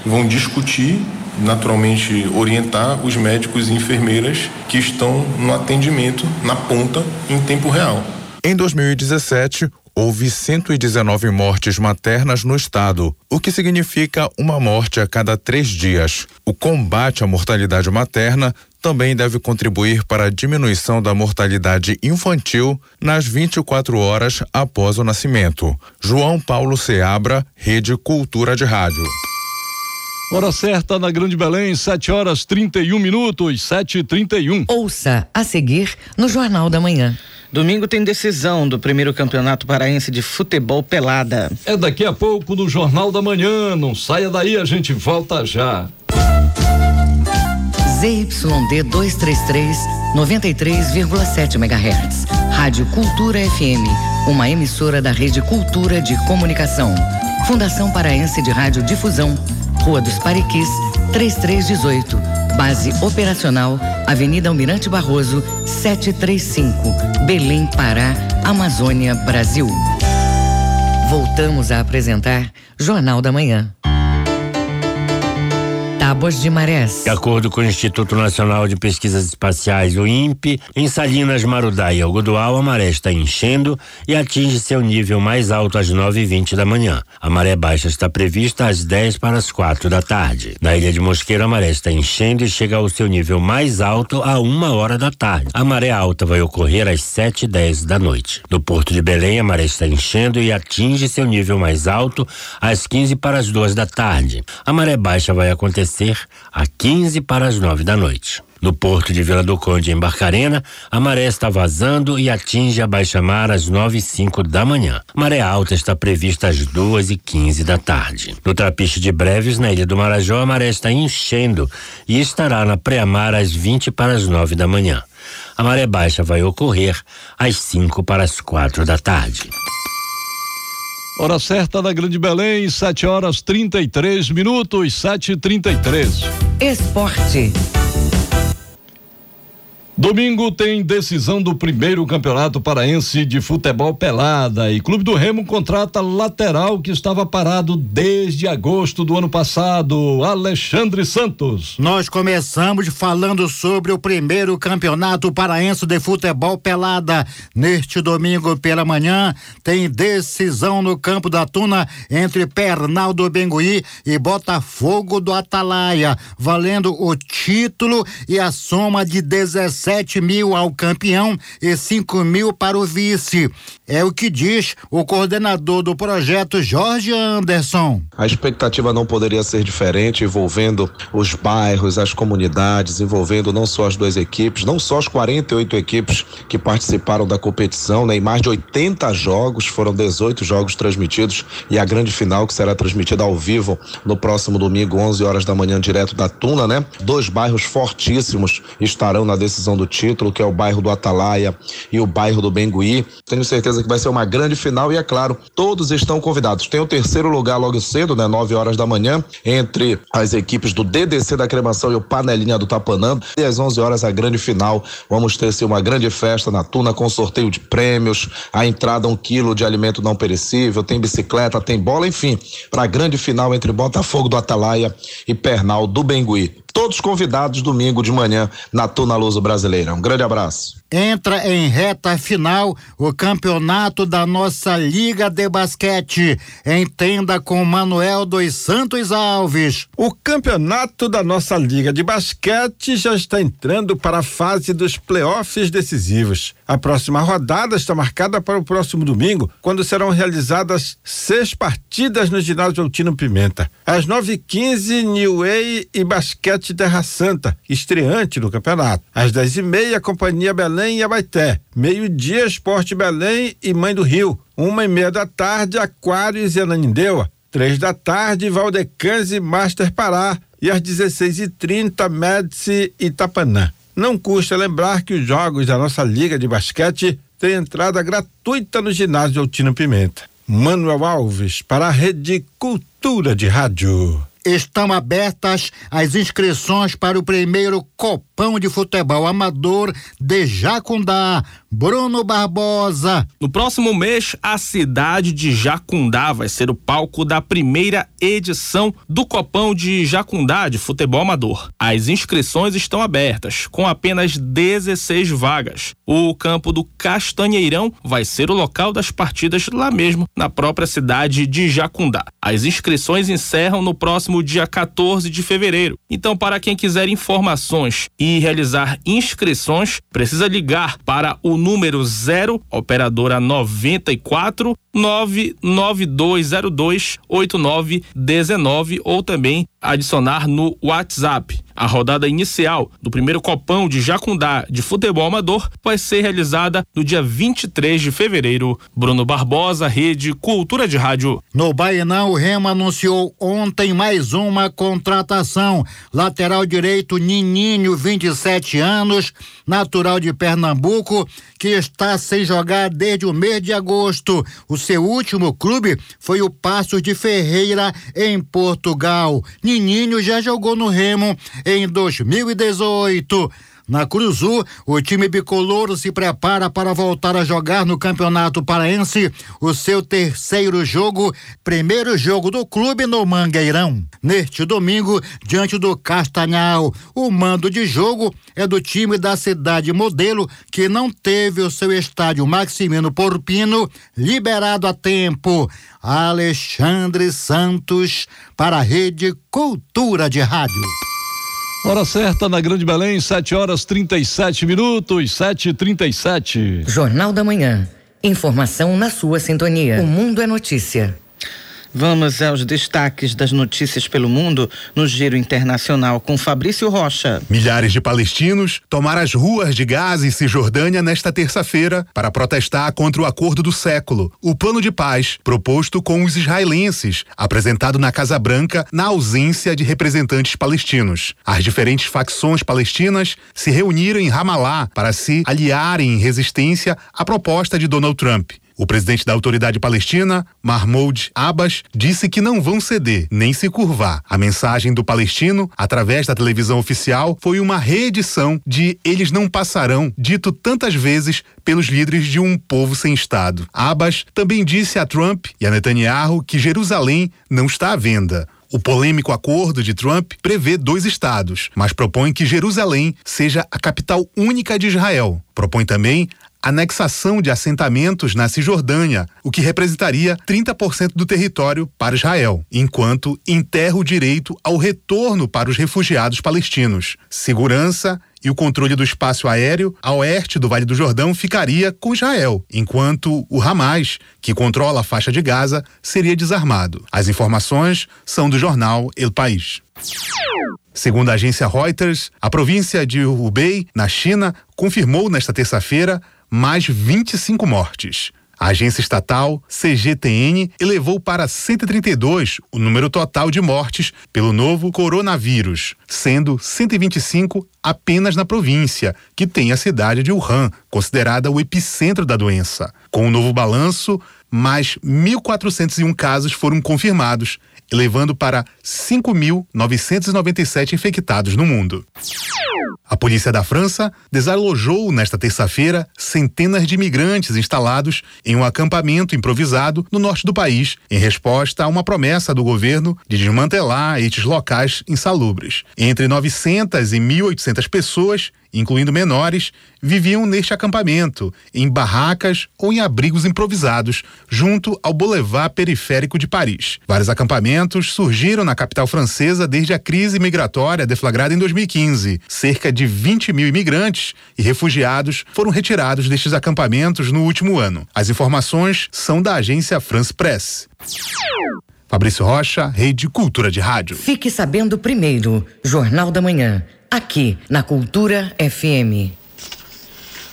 vão discutir naturalmente orientar os médicos e enfermeiras que estão no atendimento na ponta em tempo real. Em 2017, houve 119 mortes maternas no estado, o que significa uma morte a cada três dias. O combate à mortalidade materna também deve contribuir para a diminuição da mortalidade infantil nas 24 horas após o nascimento. João Paulo Seabra, Rede Cultura de Rádio. Hora certa na Grande Belém, 7 horas 31 minutos, 7 e 31 Ouça a seguir no Jornal da Manhã. Domingo tem decisão do primeiro campeonato paraense de futebol pelada. É daqui a pouco no Jornal da Manhã. Não saia daí, a gente volta já. ZYD 233, 93,7 MHz. Rádio Cultura FM. Uma emissora da Rede Cultura de Comunicação. Fundação Paraense de Rádio Difusão Rua dos Pariquis, 3318. Base operacional, Avenida Almirante Barroso, 735. Belém, Pará, Amazônia, Brasil. Voltamos a apresentar Jornal da Manhã. Tábuas de Marés. De acordo com o Instituto Nacional de Pesquisas Espaciais, o INPE, em Salinas, Marudá e Algodual, a maré está enchendo e atinge seu nível mais alto às 9h20 da manhã. A maré baixa está prevista às 10 para as 4 da tarde. Na Ilha de Mosqueiro, a maré está enchendo e chega ao seu nível mais alto a uma hora da tarde. A maré alta vai ocorrer às 7 e 10 da noite. No Porto de Belém, a maré está enchendo e atinge seu nível mais alto às 15 para as 2 da tarde. A maré baixa vai acontecer acontecer a 15 para as 9 da noite. No porto de Vila do Conde, em Barcarena, a maré está vazando e atinge a baixa-mar às 9 e 5 da manhã. Maré alta está prevista às 2 e 15 da tarde. No Trapiche de Breves, na Ilha do Marajó, a maré está enchendo e estará na pré-mar às 20 para as 9 da manhã. A maré baixa vai ocorrer às 5 para as 4 da tarde. Hora certa da Grande Belém, 7 horas 33 minutos, 7 e 33 Esporte. Domingo tem decisão do primeiro campeonato paraense de futebol pelada e Clube do Remo contrata lateral que estava parado desde agosto do ano passado, Alexandre Santos. Nós começamos falando sobre o primeiro campeonato paraense de futebol pelada. Neste domingo pela manhã tem decisão no campo da Tuna entre Pernal do Bengui e Botafogo do Atalaia, valendo o título e a soma de 17 sete mil ao campeão e cinco mil para o vice. É o que diz o coordenador do projeto, Jorge Anderson. A expectativa não poderia ser diferente, envolvendo os bairros, as comunidades, envolvendo não só as duas equipes, não só as 48 equipes que participaram da competição, né? Em mais de 80 jogos, foram 18 jogos transmitidos e a grande final que será transmitida ao vivo no próximo domingo, 11 horas da manhã, direto da Tuna, né? Dois bairros fortíssimos estarão na decisão do título, que é o bairro do Atalaia e o bairro do Bengui. Tenho certeza que vai ser uma grande final e é claro, todos estão convidados. Tem o terceiro lugar logo cedo, né? 9 horas da manhã, entre as equipes do DDC da Cremação e o Panelinha do Tapanã. E às 11 horas a grande final. Vamos ter assim, uma grande festa na Tuna com sorteio de prêmios, a entrada um quilo de alimento não perecível, tem bicicleta, tem bola, enfim, para a grande final entre Botafogo do Atalaia e Pernal do Bengui. Todos convidados domingo de manhã na Tuna Luso Brasileira. Um grande abraço entra em reta final o campeonato da nossa Liga de Basquete. Entenda com Manuel dos Santos Alves. O campeonato da nossa Liga de Basquete já está entrando para a fase dos playoffs decisivos. A próxima rodada está marcada para o próximo domingo, quando serão realizadas seis partidas no ginásio Altino Pimenta. Às nove e quinze, New Way e Basquete Terra Santa, estreante no campeonato. Às dez e meia, Companhia Belém e Abaité. Meio-dia, Esporte Belém e Mãe do Rio. Uma e meia da tarde, Aquários e Ananindeua. Três da tarde, Valdecans e Master Pará. E às 16h30, Médici e Tapanã. Não custa lembrar que os jogos da nossa Liga de Basquete têm entrada gratuita no ginásio Altino Pimenta. Manuel Alves, para a Rede Cultura de Rádio. Estão abertas as inscrições para o primeiro Copão de Futebol Amador de Jacundá. Bruno Barbosa. No próximo mês, a cidade de Jacundá vai ser o palco da primeira edição do Copão de Jacundá de Futebol Amador. As inscrições estão abertas, com apenas 16 vagas. O campo do Castanheirão vai ser o local das partidas lá mesmo, na própria cidade de Jacundá. As inscrições encerram no próximo dia 14 de fevereiro. Então, para quem quiser informações e realizar inscrições, precisa ligar para o número 0, operadora 94 99202 8919 ou também adicionar no WhatsApp. A rodada inicial do primeiro Copão de Jacundá de futebol amador vai ser realizada no dia 23 de fevereiro. Bruno Barbosa, Rede Cultura de Rádio. No Bainão, o Remo anunciou ontem mais uma contratação. Lateral direito Nininho, 27 anos, natural de Pernambuco, que está sem jogar desde o mês de agosto. O seu último clube foi o Passos de Ferreira, em Portugal. Nininho já jogou no Remo em 2018. Na Cruzu, o time bicolor se prepara para voltar a jogar no Campeonato Paraense o seu terceiro jogo, primeiro jogo do clube no Mangueirão. Neste domingo, diante do Castanhal, o mando de jogo é do time da cidade modelo que não teve o seu estádio Maximino Porpino liberado a tempo. Alexandre Santos para a Rede Cultura de Rádio. Hora certa na Grande Belém, 7 horas 37 minutos, 7 37 Jornal da Manhã. Informação na sua sintonia. O Mundo é Notícia. Vamos aos destaques das notícias pelo mundo no Giro Internacional com Fabrício Rocha. Milhares de palestinos tomaram as ruas de Gaza e Cisjordânia nesta terça-feira para protestar contra o acordo do século, o plano de paz proposto com os israelenses, apresentado na Casa Branca na ausência de representantes palestinos. As diferentes facções palestinas se reuniram em Ramallah para se aliarem em resistência à proposta de Donald Trump. O presidente da autoridade palestina, Mahmoud Abbas, disse que não vão ceder nem se curvar. A mensagem do palestino, através da televisão oficial, foi uma reedição de Eles não passarão, dito tantas vezes pelos líderes de um povo sem Estado. Abbas também disse a Trump e a Netanyahu que Jerusalém não está à venda. O polêmico acordo de Trump prevê dois estados, mas propõe que Jerusalém seja a capital única de Israel. Propõe também anexação de assentamentos na Cisjordânia, o que representaria 30% do território para Israel, enquanto enterra o direito ao retorno para os refugiados palestinos. Segurança e o controle do espaço aéreo a oeste do Vale do Jordão ficaria com Israel, enquanto o Hamas, que controla a faixa de Gaza, seria desarmado. As informações são do jornal El País. Segundo a agência Reuters, a província de Hubei, na China, confirmou nesta terça-feira mais 25 mortes. A agência estatal CGTN elevou para 132 o número total de mortes pelo novo coronavírus, sendo 125 apenas na província, que tem a cidade de Wuhan, considerada o epicentro da doença. Com o novo balanço, mais 1.401 casos foram confirmados, elevando para 5.997 infectados no mundo. A polícia da França desalojou nesta terça-feira centenas de imigrantes instalados em um acampamento improvisado no norte do país, em resposta a uma promessa do governo de desmantelar estes locais insalubres. Entre 900 e 1.800 pessoas incluindo menores, viviam neste acampamento, em barracas ou em abrigos improvisados, junto ao Boulevard Periférico de Paris. Vários acampamentos surgiram na capital francesa desde a crise migratória deflagrada em 2015. Cerca de 20 mil imigrantes e refugiados foram retirados destes acampamentos no último ano. As informações são da agência France Press. Fabrício Rocha, Rede Cultura de Rádio. Fique sabendo primeiro, Jornal da Manhã aqui na Cultura FM.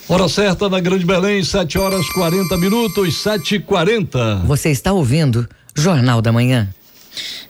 Hora certa na Grande Belém, 7 horas 40 minutos, 7 e 40 Você está ouvindo Jornal da Manhã.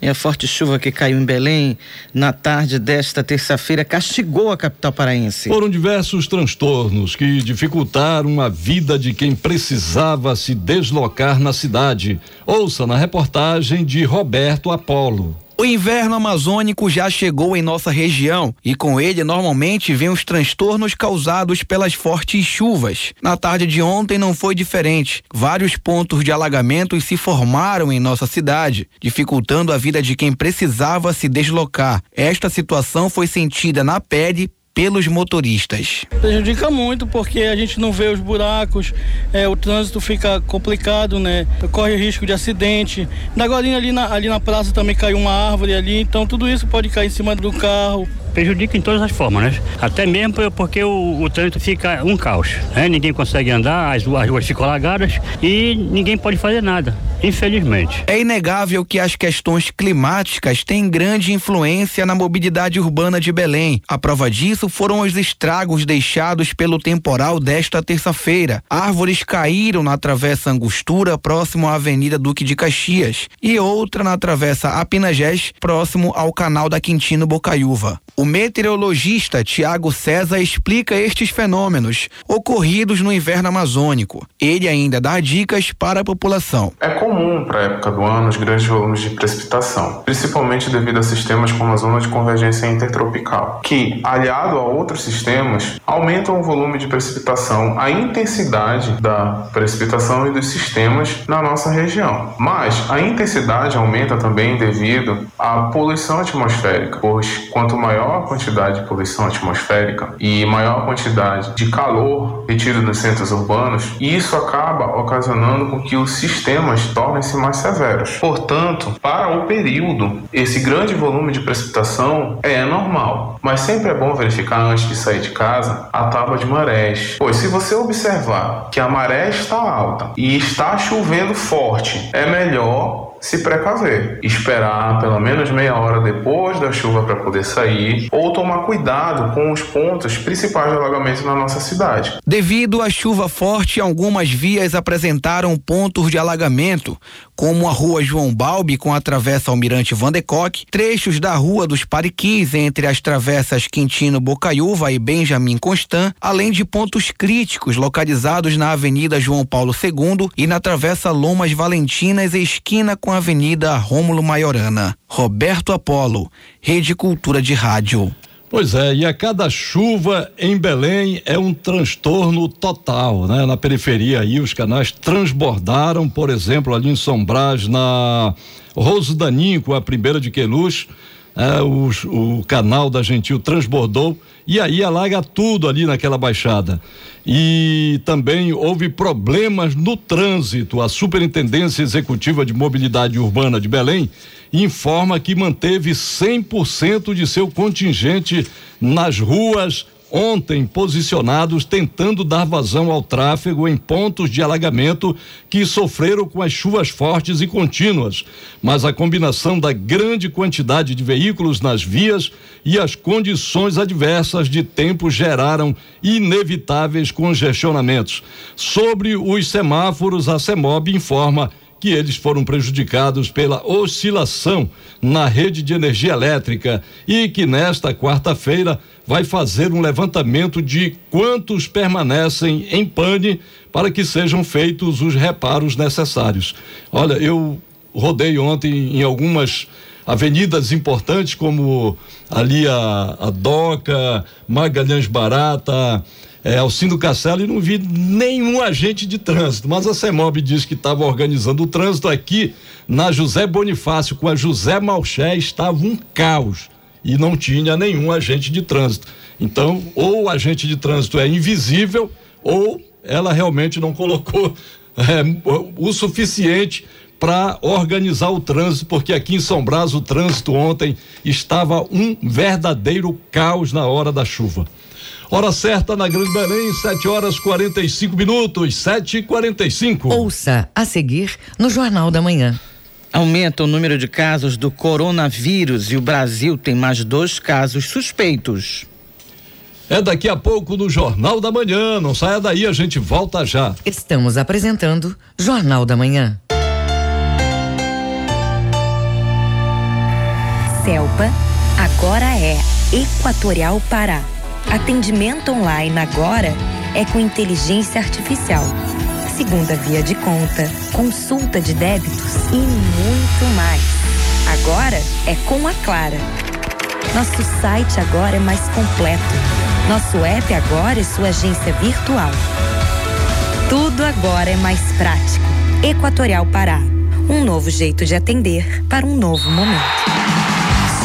E a forte chuva que caiu em Belém na tarde desta terça-feira castigou a capital paraense. Foram diversos transtornos que dificultaram a vida de quem precisava se deslocar na cidade. Ouça na reportagem de Roberto Apolo. O inverno amazônico já chegou em nossa região e com ele normalmente vem os transtornos causados pelas fortes chuvas. Na tarde de ontem não foi diferente. Vários pontos de alagamentos se formaram em nossa cidade, dificultando a vida de quem precisava se deslocar. Esta situação foi sentida na pele pelos motoristas. Prejudica muito porque a gente não vê os buracos, é, o trânsito fica complicado, né? Corre risco de acidente. Agora ali na, ali na praça também caiu uma árvore ali, então tudo isso pode cair em cima do carro prejudica em todas as formas, né? Até mesmo porque o, o trânsito fica um caos, né? Ninguém consegue andar, as, as ruas ficam alagadas e ninguém pode fazer nada, infelizmente. É inegável que as questões climáticas têm grande influência na mobilidade urbana de Belém. A prova disso foram os estragos deixados pelo temporal desta terça-feira. Árvores caíram na Travessa Angostura, próximo à Avenida Duque de Caxias, e outra na Travessa Apinagés, próximo ao canal da Quintino Bocaiúva. O meteorologista Tiago César explica estes fenômenos ocorridos no inverno amazônico. Ele ainda dá dicas para a população. É comum para a época do ano os grandes volumes de precipitação, principalmente devido a sistemas como a zona de convergência intertropical, que, aliado a outros sistemas, aumentam o volume de precipitação, a intensidade da precipitação e dos sistemas na nossa região. Mas a intensidade aumenta também devido à poluição atmosférica, pois quanto maior maior quantidade de poluição atmosférica e maior quantidade de calor retido nos centros urbanos, e isso acaba ocasionando com que os sistemas tornem-se mais severos. Portanto, para o período, esse grande volume de precipitação é normal, mas sempre é bom verificar antes de sair de casa a tábua de marés, pois se você observar que a maré está alta e está chovendo forte, é melhor se precaver, esperar pelo menos meia hora depois da chuva para poder sair ou tomar cuidado com os pontos principais de alagamento na nossa cidade. Devido à chuva forte, algumas vias apresentaram pontos de alagamento, como a Rua João Balbi com a travessa Almirante Vandecock, trechos da Rua dos Pariquis entre as travessas Quintino Bocaiúva e Benjamin Constant, além de pontos críticos localizados na Avenida João Paulo II e na travessa Lomas Valentinas esquina com a Avenida Rômulo Maiorana. Roberto Apolo, Rede Cultura de Rádio. Pois é, e a cada chuva em Belém é um transtorno total, né? Na periferia aí os canais transbordaram, por exemplo, ali em São Brás, na Roso Daninho, com a primeira de Queluz, é, o, o canal da Gentil transbordou e aí alaga tudo ali naquela baixada. E também houve problemas no trânsito. A Superintendência Executiva de Mobilidade Urbana de Belém informa que manteve 100% de seu contingente nas ruas ontem posicionados tentando dar vazão ao tráfego em pontos de alagamento que sofreram com as chuvas fortes e contínuas. Mas a combinação da grande quantidade de veículos nas vias e as condições adversas de tempo geraram inevitáveis congestionamentos. Sobre os semáforos, a CEMOB informa que eles foram prejudicados pela oscilação na rede de energia elétrica e que nesta quarta-feira vai fazer um levantamento de quantos permanecem em pane para que sejam feitos os reparos necessários. Olha, eu rodei ontem em algumas avenidas importantes como ali a, a Doca, Magalhães Barata, é, Alcindo Castelo e não vi nenhum agente de trânsito, mas a CEMOB disse que estava organizando o trânsito aqui na José Bonifácio com a José Malché estava um caos e não tinha nenhum agente de trânsito. Então, ou o agente de trânsito é invisível ou ela realmente não colocou (laughs) é, o suficiente para organizar o trânsito, porque aqui em São Brás o trânsito ontem estava um verdadeiro caos na hora da chuva. Hora certa na Grande Belém, 7 horas 45 minutos, 7 e 45 Ouça a seguir no Jornal da Manhã. Aumenta o número de casos do coronavírus e o Brasil tem mais dois casos suspeitos. É daqui a pouco no Jornal da Manhã. Não saia daí, a gente volta já. Estamos apresentando Jornal da Manhã. Selpa agora é Equatorial Pará Atendimento online agora é com inteligência artificial. Segunda via de conta, consulta de débitos e muito mais. Agora é com a Clara. Nosso site agora é mais completo. Nosso app agora é sua agência virtual. Tudo agora é mais prático. Equatorial Pará. Um novo jeito de atender para um novo momento.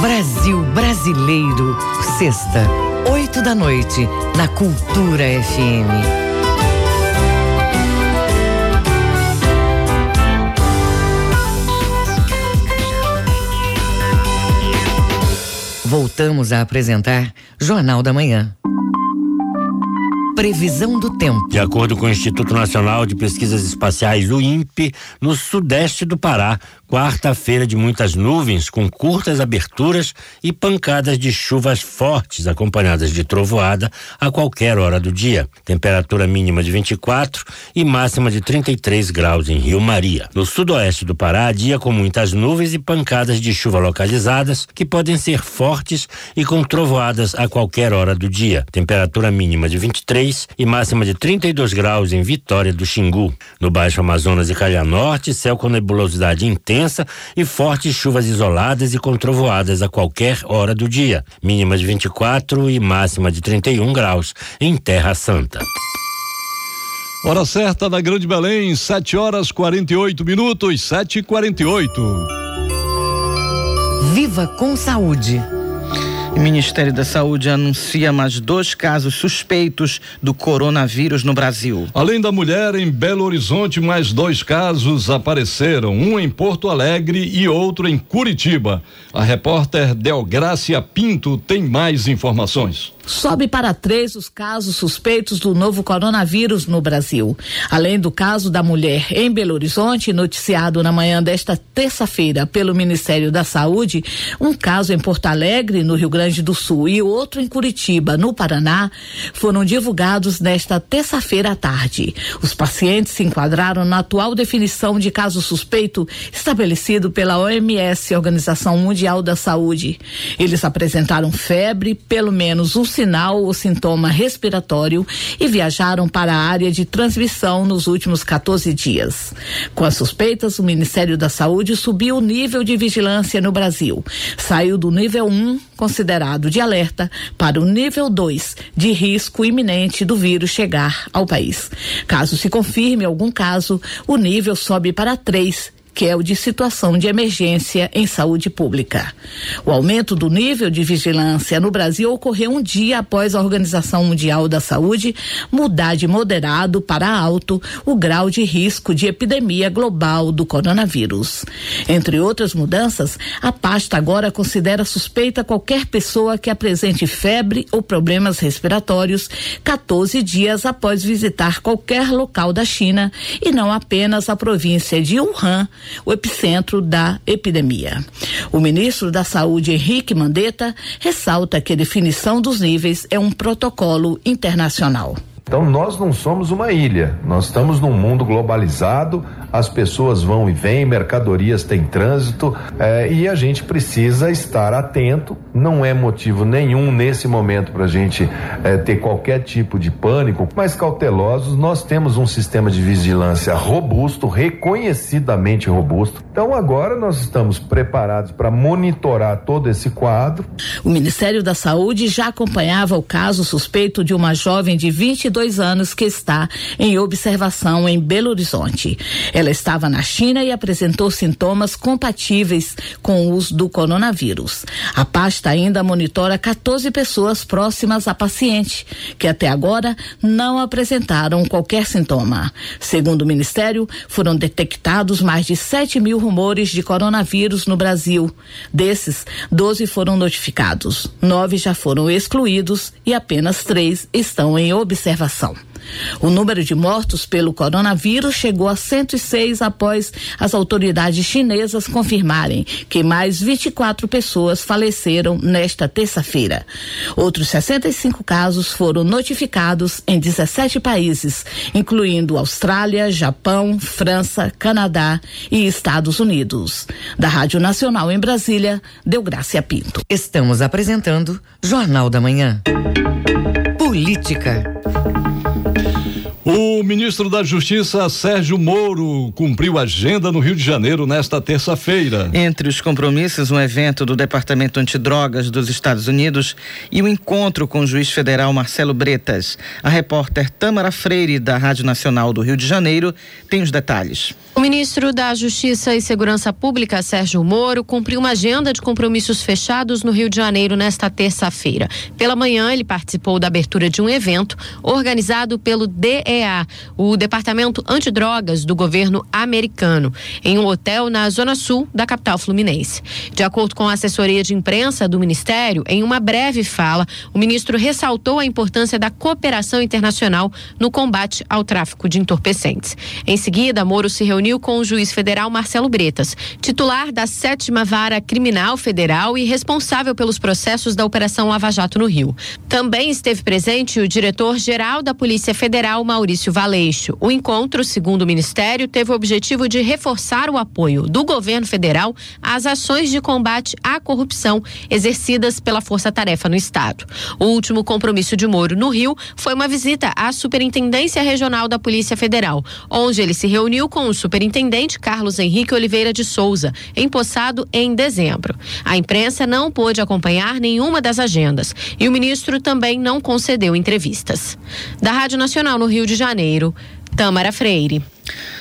Brasil Brasileiro, sexta, oito da noite, na Cultura FM. Voltamos a apresentar Jornal da Manhã. Previsão do tempo. De acordo com o Instituto Nacional de Pesquisas Espaciais, o INPE, no sudeste do Pará, quarta-feira de muitas nuvens, com curtas aberturas e pancadas de chuvas fortes, acompanhadas de trovoada a qualquer hora do dia. Temperatura mínima de 24 e máxima de 33 graus em Rio Maria. No sudoeste do Pará, dia com muitas nuvens e pancadas de chuva localizadas, que podem ser fortes e com trovoadas a qualquer hora do dia. Temperatura mínima de 23 e máxima de 32 graus em Vitória do Xingu. No Baixo Amazonas e Calha Norte, céu com nebulosidade intensa intensa e fortes chuvas isoladas e com trovoadas a qualquer hora do dia, mínima de 24 e máxima de 31 graus em Terra Santa. Hora certa na Grande Belém, 7 horas 48 minutos, 7 e 48 Viva com saúde. O Ministério da Saúde anuncia mais dois casos suspeitos do coronavírus no Brasil. Além da mulher, em Belo Horizonte, mais dois casos apareceram: um em Porto Alegre e outro em Curitiba. A repórter Delgrácia Pinto tem mais informações. Sobe para três os casos suspeitos do novo coronavírus no Brasil. Além do caso da mulher em Belo Horizonte, noticiado na manhã desta terça-feira pelo Ministério da Saúde, um caso em Porto Alegre, no Rio Grande do Sul, e outro em Curitiba, no Paraná, foram divulgados nesta terça-feira à tarde. Os pacientes se enquadraram na atual definição de caso suspeito estabelecido pela OMS, Organização Mundial da Saúde. Eles apresentaram febre, pelo menos um sinal ou sintoma respiratório e viajaram para a área de transmissão nos últimos 14 dias. Com as suspeitas, o Ministério da Saúde subiu o nível de vigilância no Brasil. Saiu do nível 1, considerado de alerta, para o nível 2, de risco iminente do vírus chegar ao país. Caso se confirme algum caso, o nível sobe para 3 que é o de situação de emergência em saúde pública. O aumento do nível de vigilância no Brasil ocorreu um dia após a Organização Mundial da Saúde mudar de moderado para alto o grau de risco de epidemia global do coronavírus. Entre outras mudanças, a pasta agora considera suspeita qualquer pessoa que apresente febre ou problemas respiratórios 14 dias após visitar qualquer local da China e não apenas a província de Wuhan o epicentro da epidemia. O ministro da Saúde, Henrique Mandetta, ressalta que a definição dos níveis é um protocolo internacional. Então nós não somos uma ilha, nós estamos num mundo globalizado, as pessoas vão e vêm, mercadorias têm trânsito eh, e a gente precisa estar atento. Não é motivo nenhum nesse momento para a gente eh, ter qualquer tipo de pânico, mas cautelosos. Nós temos um sistema de vigilância robusto, reconhecidamente robusto. Então agora nós estamos preparados para monitorar todo esse quadro. O Ministério da Saúde já acompanhava o caso suspeito de uma jovem de 22 anos que está em observação em Belo Horizonte. Ela estava na China e apresentou sintomas compatíveis com os do coronavírus. A pasta ainda monitora 14 pessoas próximas à paciente, que até agora não apresentaram qualquer sintoma. Segundo o Ministério, foram detectados mais de 7 mil rumores de coronavírus no Brasil. Desses, 12 foram notificados, nove já foram excluídos e apenas três estão em observação. O número de mortos pelo coronavírus chegou a 106 após as autoridades chinesas confirmarem que mais 24 pessoas faleceram nesta terça-feira. Outros 65 casos foram notificados em 17 países, incluindo Austrália, Japão, França, Canadá e Estados Unidos. Da Rádio Nacional em Brasília, Delgrácia Pinto. Estamos apresentando Jornal da Manhã. Política. O ministro da Justiça, Sérgio Moro, cumpriu agenda no Rio de Janeiro nesta terça-feira. Entre os compromissos, um evento do Departamento Antidrogas dos Estados Unidos e o um encontro com o juiz federal Marcelo Bretas. A repórter Tâmara Freire, da Rádio Nacional do Rio de Janeiro, tem os detalhes. O ministro da Justiça e Segurança Pública, Sérgio Moro, cumpriu uma agenda de compromissos fechados no Rio de Janeiro nesta terça-feira. Pela manhã, ele participou da abertura de um evento organizado pelo DEA, o Departamento Antidrogas do governo americano, em um hotel na zona sul da capital fluminense. De acordo com a assessoria de imprensa do ministério, em uma breve fala, o ministro ressaltou a importância da cooperação internacional no combate ao tráfico de entorpecentes. Em seguida, Moro se reuniu reuniu com o juiz federal Marcelo Bretas, titular da sétima vara criminal federal e responsável pelos processos da Operação Lava Jato no Rio. Também esteve presente o diretor-geral da Polícia Federal, Maurício Valeixo. O encontro, segundo o Ministério, teve o objetivo de reforçar o apoio do governo federal às ações de combate à corrupção exercidas pela Força Tarefa no Estado. O último compromisso de Moro no Rio foi uma visita à Superintendência Regional da Polícia Federal, onde ele se reuniu com o superintendente Carlos Henrique Oliveira de Souza, empossado em dezembro. A imprensa não pôde acompanhar nenhuma das agendas e o ministro também não concedeu entrevistas. Da Rádio Nacional no Rio de Janeiro, Tâmara Freire.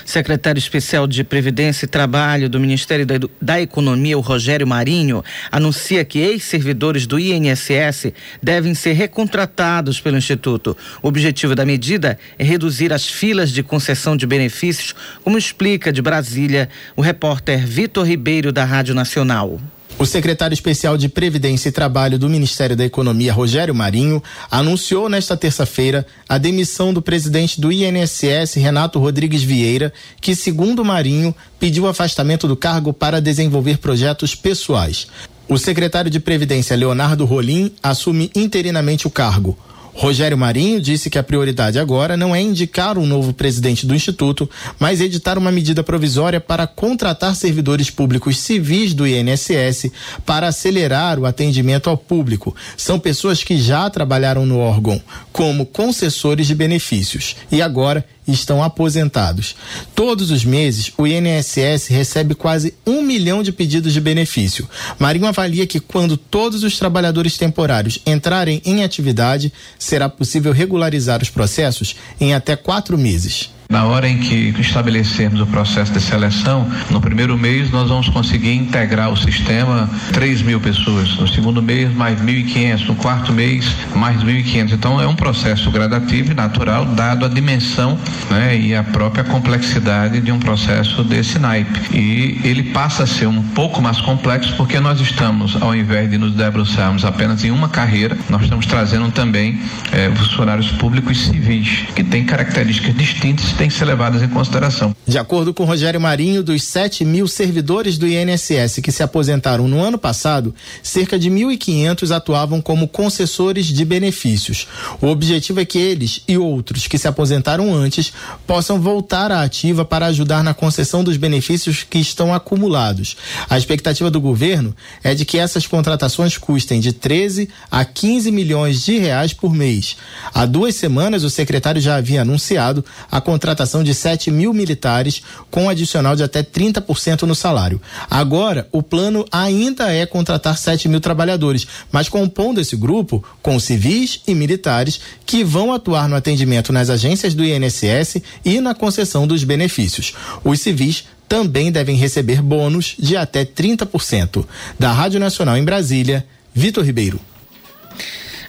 Secretário Especial de Previdência e Trabalho do Ministério da, da, Economia, o Rogério Marinho, anuncia que ex-servidores do INSS devem ser recontratados pelo Instituto. O objetivo da medida é reduzir as filas de concessão de benefícios, como explica de Brasília o repórter Vitor Ribeiro, da Rádio Nacional. O secretário especial de Previdência e Trabalho do Ministério da Economia, Rogério Marinho, anunciou nesta terça-feira a demissão do presidente do INSS, Renato Rodrigues Vieira, que, segundo Marinho, pediu afastamento do cargo para desenvolver projetos pessoais. O secretário de Previdência, Leonardo Rolim, assume interinamente o cargo. Rogério Marinho disse que a prioridade agora não é indicar um novo presidente do Instituto, mas editar uma medida provisória para contratar servidores públicos civis do INSS para acelerar o atendimento ao público. São pessoas que já trabalharam no órgão como concessores de benefícios e agora estão aposentados. Todos os meses, o INSS recebe quase um milhão de pedidos de benefício. Marinho avalia que quando todos os trabalhadores temporários entrarem em atividade, será possível regularizar os processos em até quatro meses. Na hora em que estabelecermos o processo de seleção, no primeiro mês nós vamos conseguir integrar o sistema 3 mil pessoas, no segundo mês mais 1.500, no quarto mês mais 1.500. Então é um processo gradativo e natural, dado a dimensão né, e a própria complexidade de um processo desse naipe. E ele passa a ser um pouco mais complexo porque nós estamos, ao invés de nos debruçarmos apenas em uma carreira, nós estamos trazendo também eh, funcionários públicos civis, que têm características distintas têm que ser levadas em consideração. De acordo com Rogério Marinho, dos 7 mil servidores do INSS que se aposentaram no ano passado, cerca de 1.500 atuavam como concessores de benefícios. O objetivo é que eles e outros que se aposentaram antes possam voltar à ativa para ajudar na concessão dos benefícios que estão acumulados. A expectativa do governo é de que essas contratações custem de 13 a 15 milhões de reais por mês. Há duas semanas, o secretário já havia anunciado a contratação contratação de 7 mil militares, com adicional de até 30% no salário. Agora, o plano ainda é contratar 7 mil trabalhadores, mas compondo esse grupo com civis e militares que vão atuar no atendimento nas agências do INSS e na concessão dos benefícios. Os civis também devem receber bônus de até 30%. Da Rádio Nacional em Brasília, Vitor Ribeiro.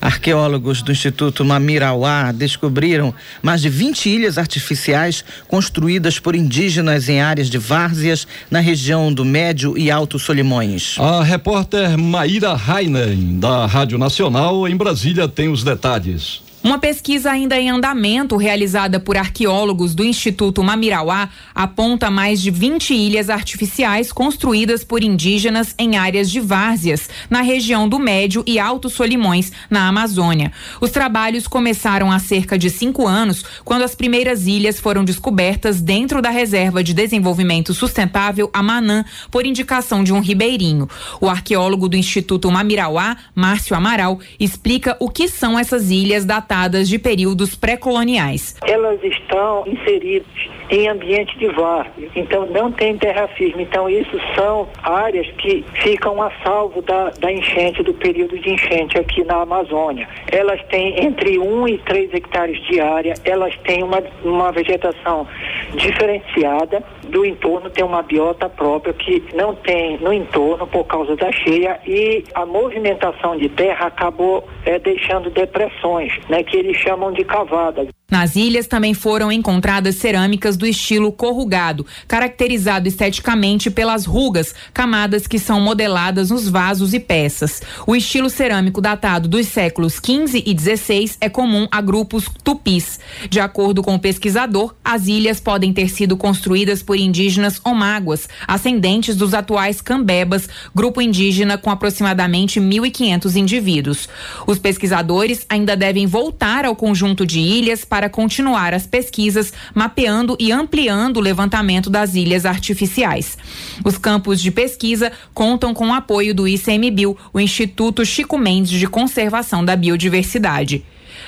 Arqueólogos do Instituto Mamirauá descobriram mais de 20 ilhas artificiais construídas por indígenas em áreas de várzeas na região do Médio e Alto Solimões. A repórter Maíra Heinen, da Rádio Nacional, em Brasília, tem os detalhes. Uma pesquisa ainda em andamento, realizada por arqueólogos do Instituto Mamirauá, aponta mais de 20 ilhas artificiais construídas por indígenas em áreas de várzeas, na região do Médio e Alto Solimões, na Amazônia. Os trabalhos começaram há cerca de cinco anos, quando as primeiras ilhas foram descobertas dentro da Reserva de Desenvolvimento Sustentável Amanã, por indicação de um ribeirinho. O arqueólogo do Instituto Mamirauá, Márcio Amaral, explica o que são essas ilhas da de períodos pré-coloniais. Elas estão inseridas em ambiente de várzea, então não tem terra firme. Então, isso são áreas que ficam a salvo da, da enchente, do período de enchente aqui na Amazônia. Elas têm entre 1 e 3 hectares de área, elas têm uma, uma vegetação diferenciada do entorno, tem uma biota própria que não tem no entorno por causa da cheia e a movimentação de terra acabou é, deixando depressões, né, que eles chamam de cavadas. Nas ilhas também foram encontradas cerâmicas do estilo corrugado, caracterizado esteticamente pelas rugas, camadas que são modeladas nos vasos e peças. O estilo cerâmico datado dos séculos XV e XVI é comum a grupos tupis. De acordo com o pesquisador, as ilhas podem ter sido construídas por indígenas omáguas, ascendentes dos atuais cambebas, grupo indígena com aproximadamente 1.500 indivíduos. Os pesquisadores ainda devem voltar ao conjunto de ilhas para continuar as pesquisas, mapeando e ampliando o levantamento das ilhas artificiais. Os campos de pesquisa contam com o apoio do ICMBio, o Instituto Chico Mendes de Conservação da Biodiversidade.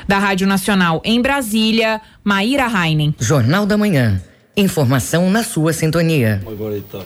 Da Rádio Nacional em Brasília, Maíra Heinen. Jornal da Manhã. Informação na sua sintonia. Agora então.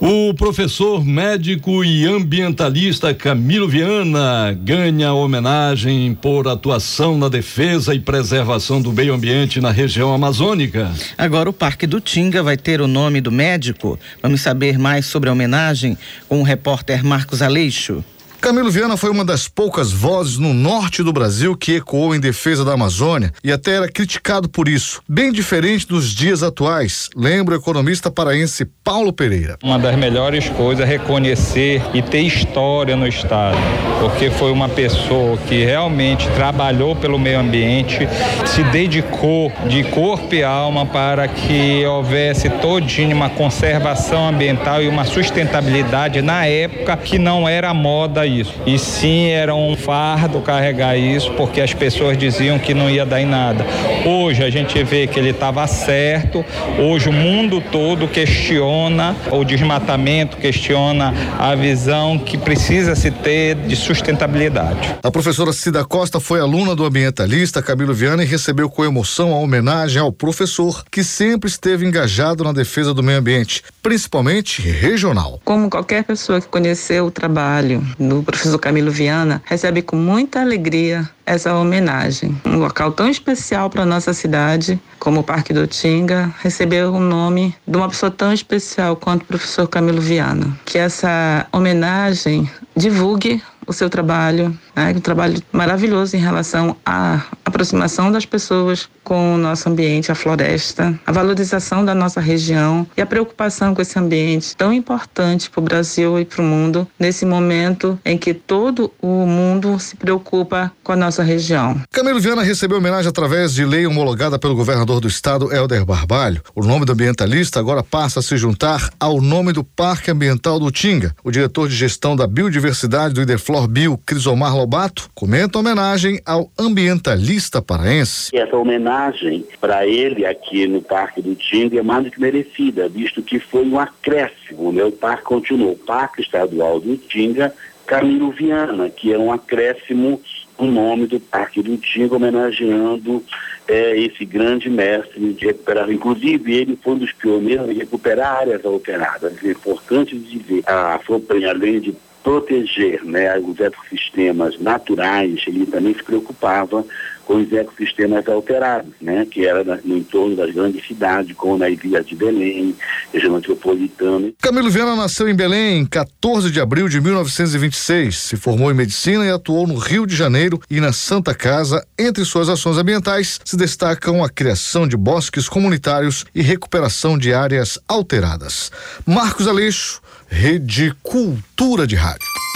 O professor médico e ambientalista Camilo Viana ganha homenagem por atuação na defesa e preservação do meio ambiente na região amazônica. Agora o Parque do Tinga vai ter o nome do médico. Vamos saber mais sobre a homenagem com o repórter Marcos Aleixo. Camilo Viana foi uma das poucas vozes no norte do Brasil que ecoou em defesa da Amazônia e até era criticado por isso. Bem diferente dos dias atuais, lembra o economista paraense Paulo Pereira. Uma das melhores coisas é reconhecer e ter história no Estado, porque foi uma pessoa que realmente trabalhou pelo meio ambiente, se dedicou de corpo e alma para que houvesse todinha uma conservação ambiental e uma sustentabilidade na época que não era moda isso. E sim, era um fardo carregar isso, porque as pessoas diziam que não ia dar em nada. Hoje a gente vê que ele estava certo, hoje o mundo todo questiona o desmatamento, questiona a visão que precisa se ter de sustentabilidade. A professora Cida Costa foi aluna do ambientalista Camilo Viana e recebeu com emoção a homenagem ao professor que sempre esteve engajado na defesa do meio ambiente, principalmente regional. Como qualquer pessoa que conheceu o trabalho do professor Camilo Viana, recebe com muita alegria essa homenagem. Um local tão especial para nossa cidade, como o Parque do Tinga, recebeu o nome de uma pessoa tão especial quanto o professor Camilo Viana. Que essa homenagem divulgue o seu trabalho, né? um trabalho maravilhoso em relação à aproximação das pessoas com o nosso ambiente, a floresta, a valorização da nossa região e a preocupação com esse ambiente tão importante para o Brasil e para o mundo nesse momento em que todo o mundo se preocupa com a nossa região. Camilo Viana recebeu homenagem através de lei homologada pelo governador do estado, Helder Barbalho. O nome do ambientalista agora passa a se juntar ao nome do Parque Ambiental do Tinga. O diretor de gestão da biodiversidade do Ideflor Bio, Crisomar Lobato, comenta homenagem ao ambientalista paraense. Essa homenagem para ele aqui no Parque do Tinga é mais do que merecida, visto que foi um acréscimo. Né? O parque continuou, o Parque Estadual do Tinga, Camilo Viana, que é um acréscimo o nome do Parque do Tinga, homenageando é, esse grande mestre de recuperar. Inclusive, ele foi um dos pioneiros em recuperar áreas alteradas. É importante dizer, a FOPEN, além de proteger né, os ecossistemas naturais, ele também se preocupava com os ecossistemas alterados, né, que era no entorno das grandes cidades, como na ilha de Belém, região metropolitana. Camilo Viana nasceu em Belém em 14 de abril de 1926, se formou em medicina e atuou no Rio de Janeiro e na Santa Casa. Entre suas ações ambientais se destacam a criação de bosques comunitários e recuperação de áreas alteradas. Marcos Aleixo, Rede Cultura de Rádio.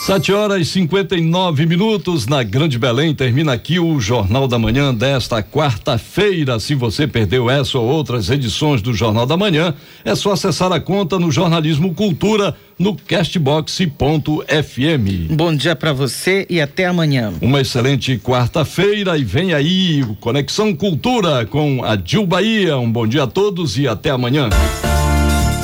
Sete horas e 59 minutos na Grande Belém. Termina aqui o Jornal da Manhã desta quarta-feira. Se você perdeu essa ou outras edições do Jornal da Manhã, é só acessar a conta no Jornalismo Cultura no castbox.fm. Bom dia para você e até amanhã. Uma excelente quarta-feira e vem aí o Conexão Cultura com a Dil Bahia. Um bom dia a todos e até amanhã.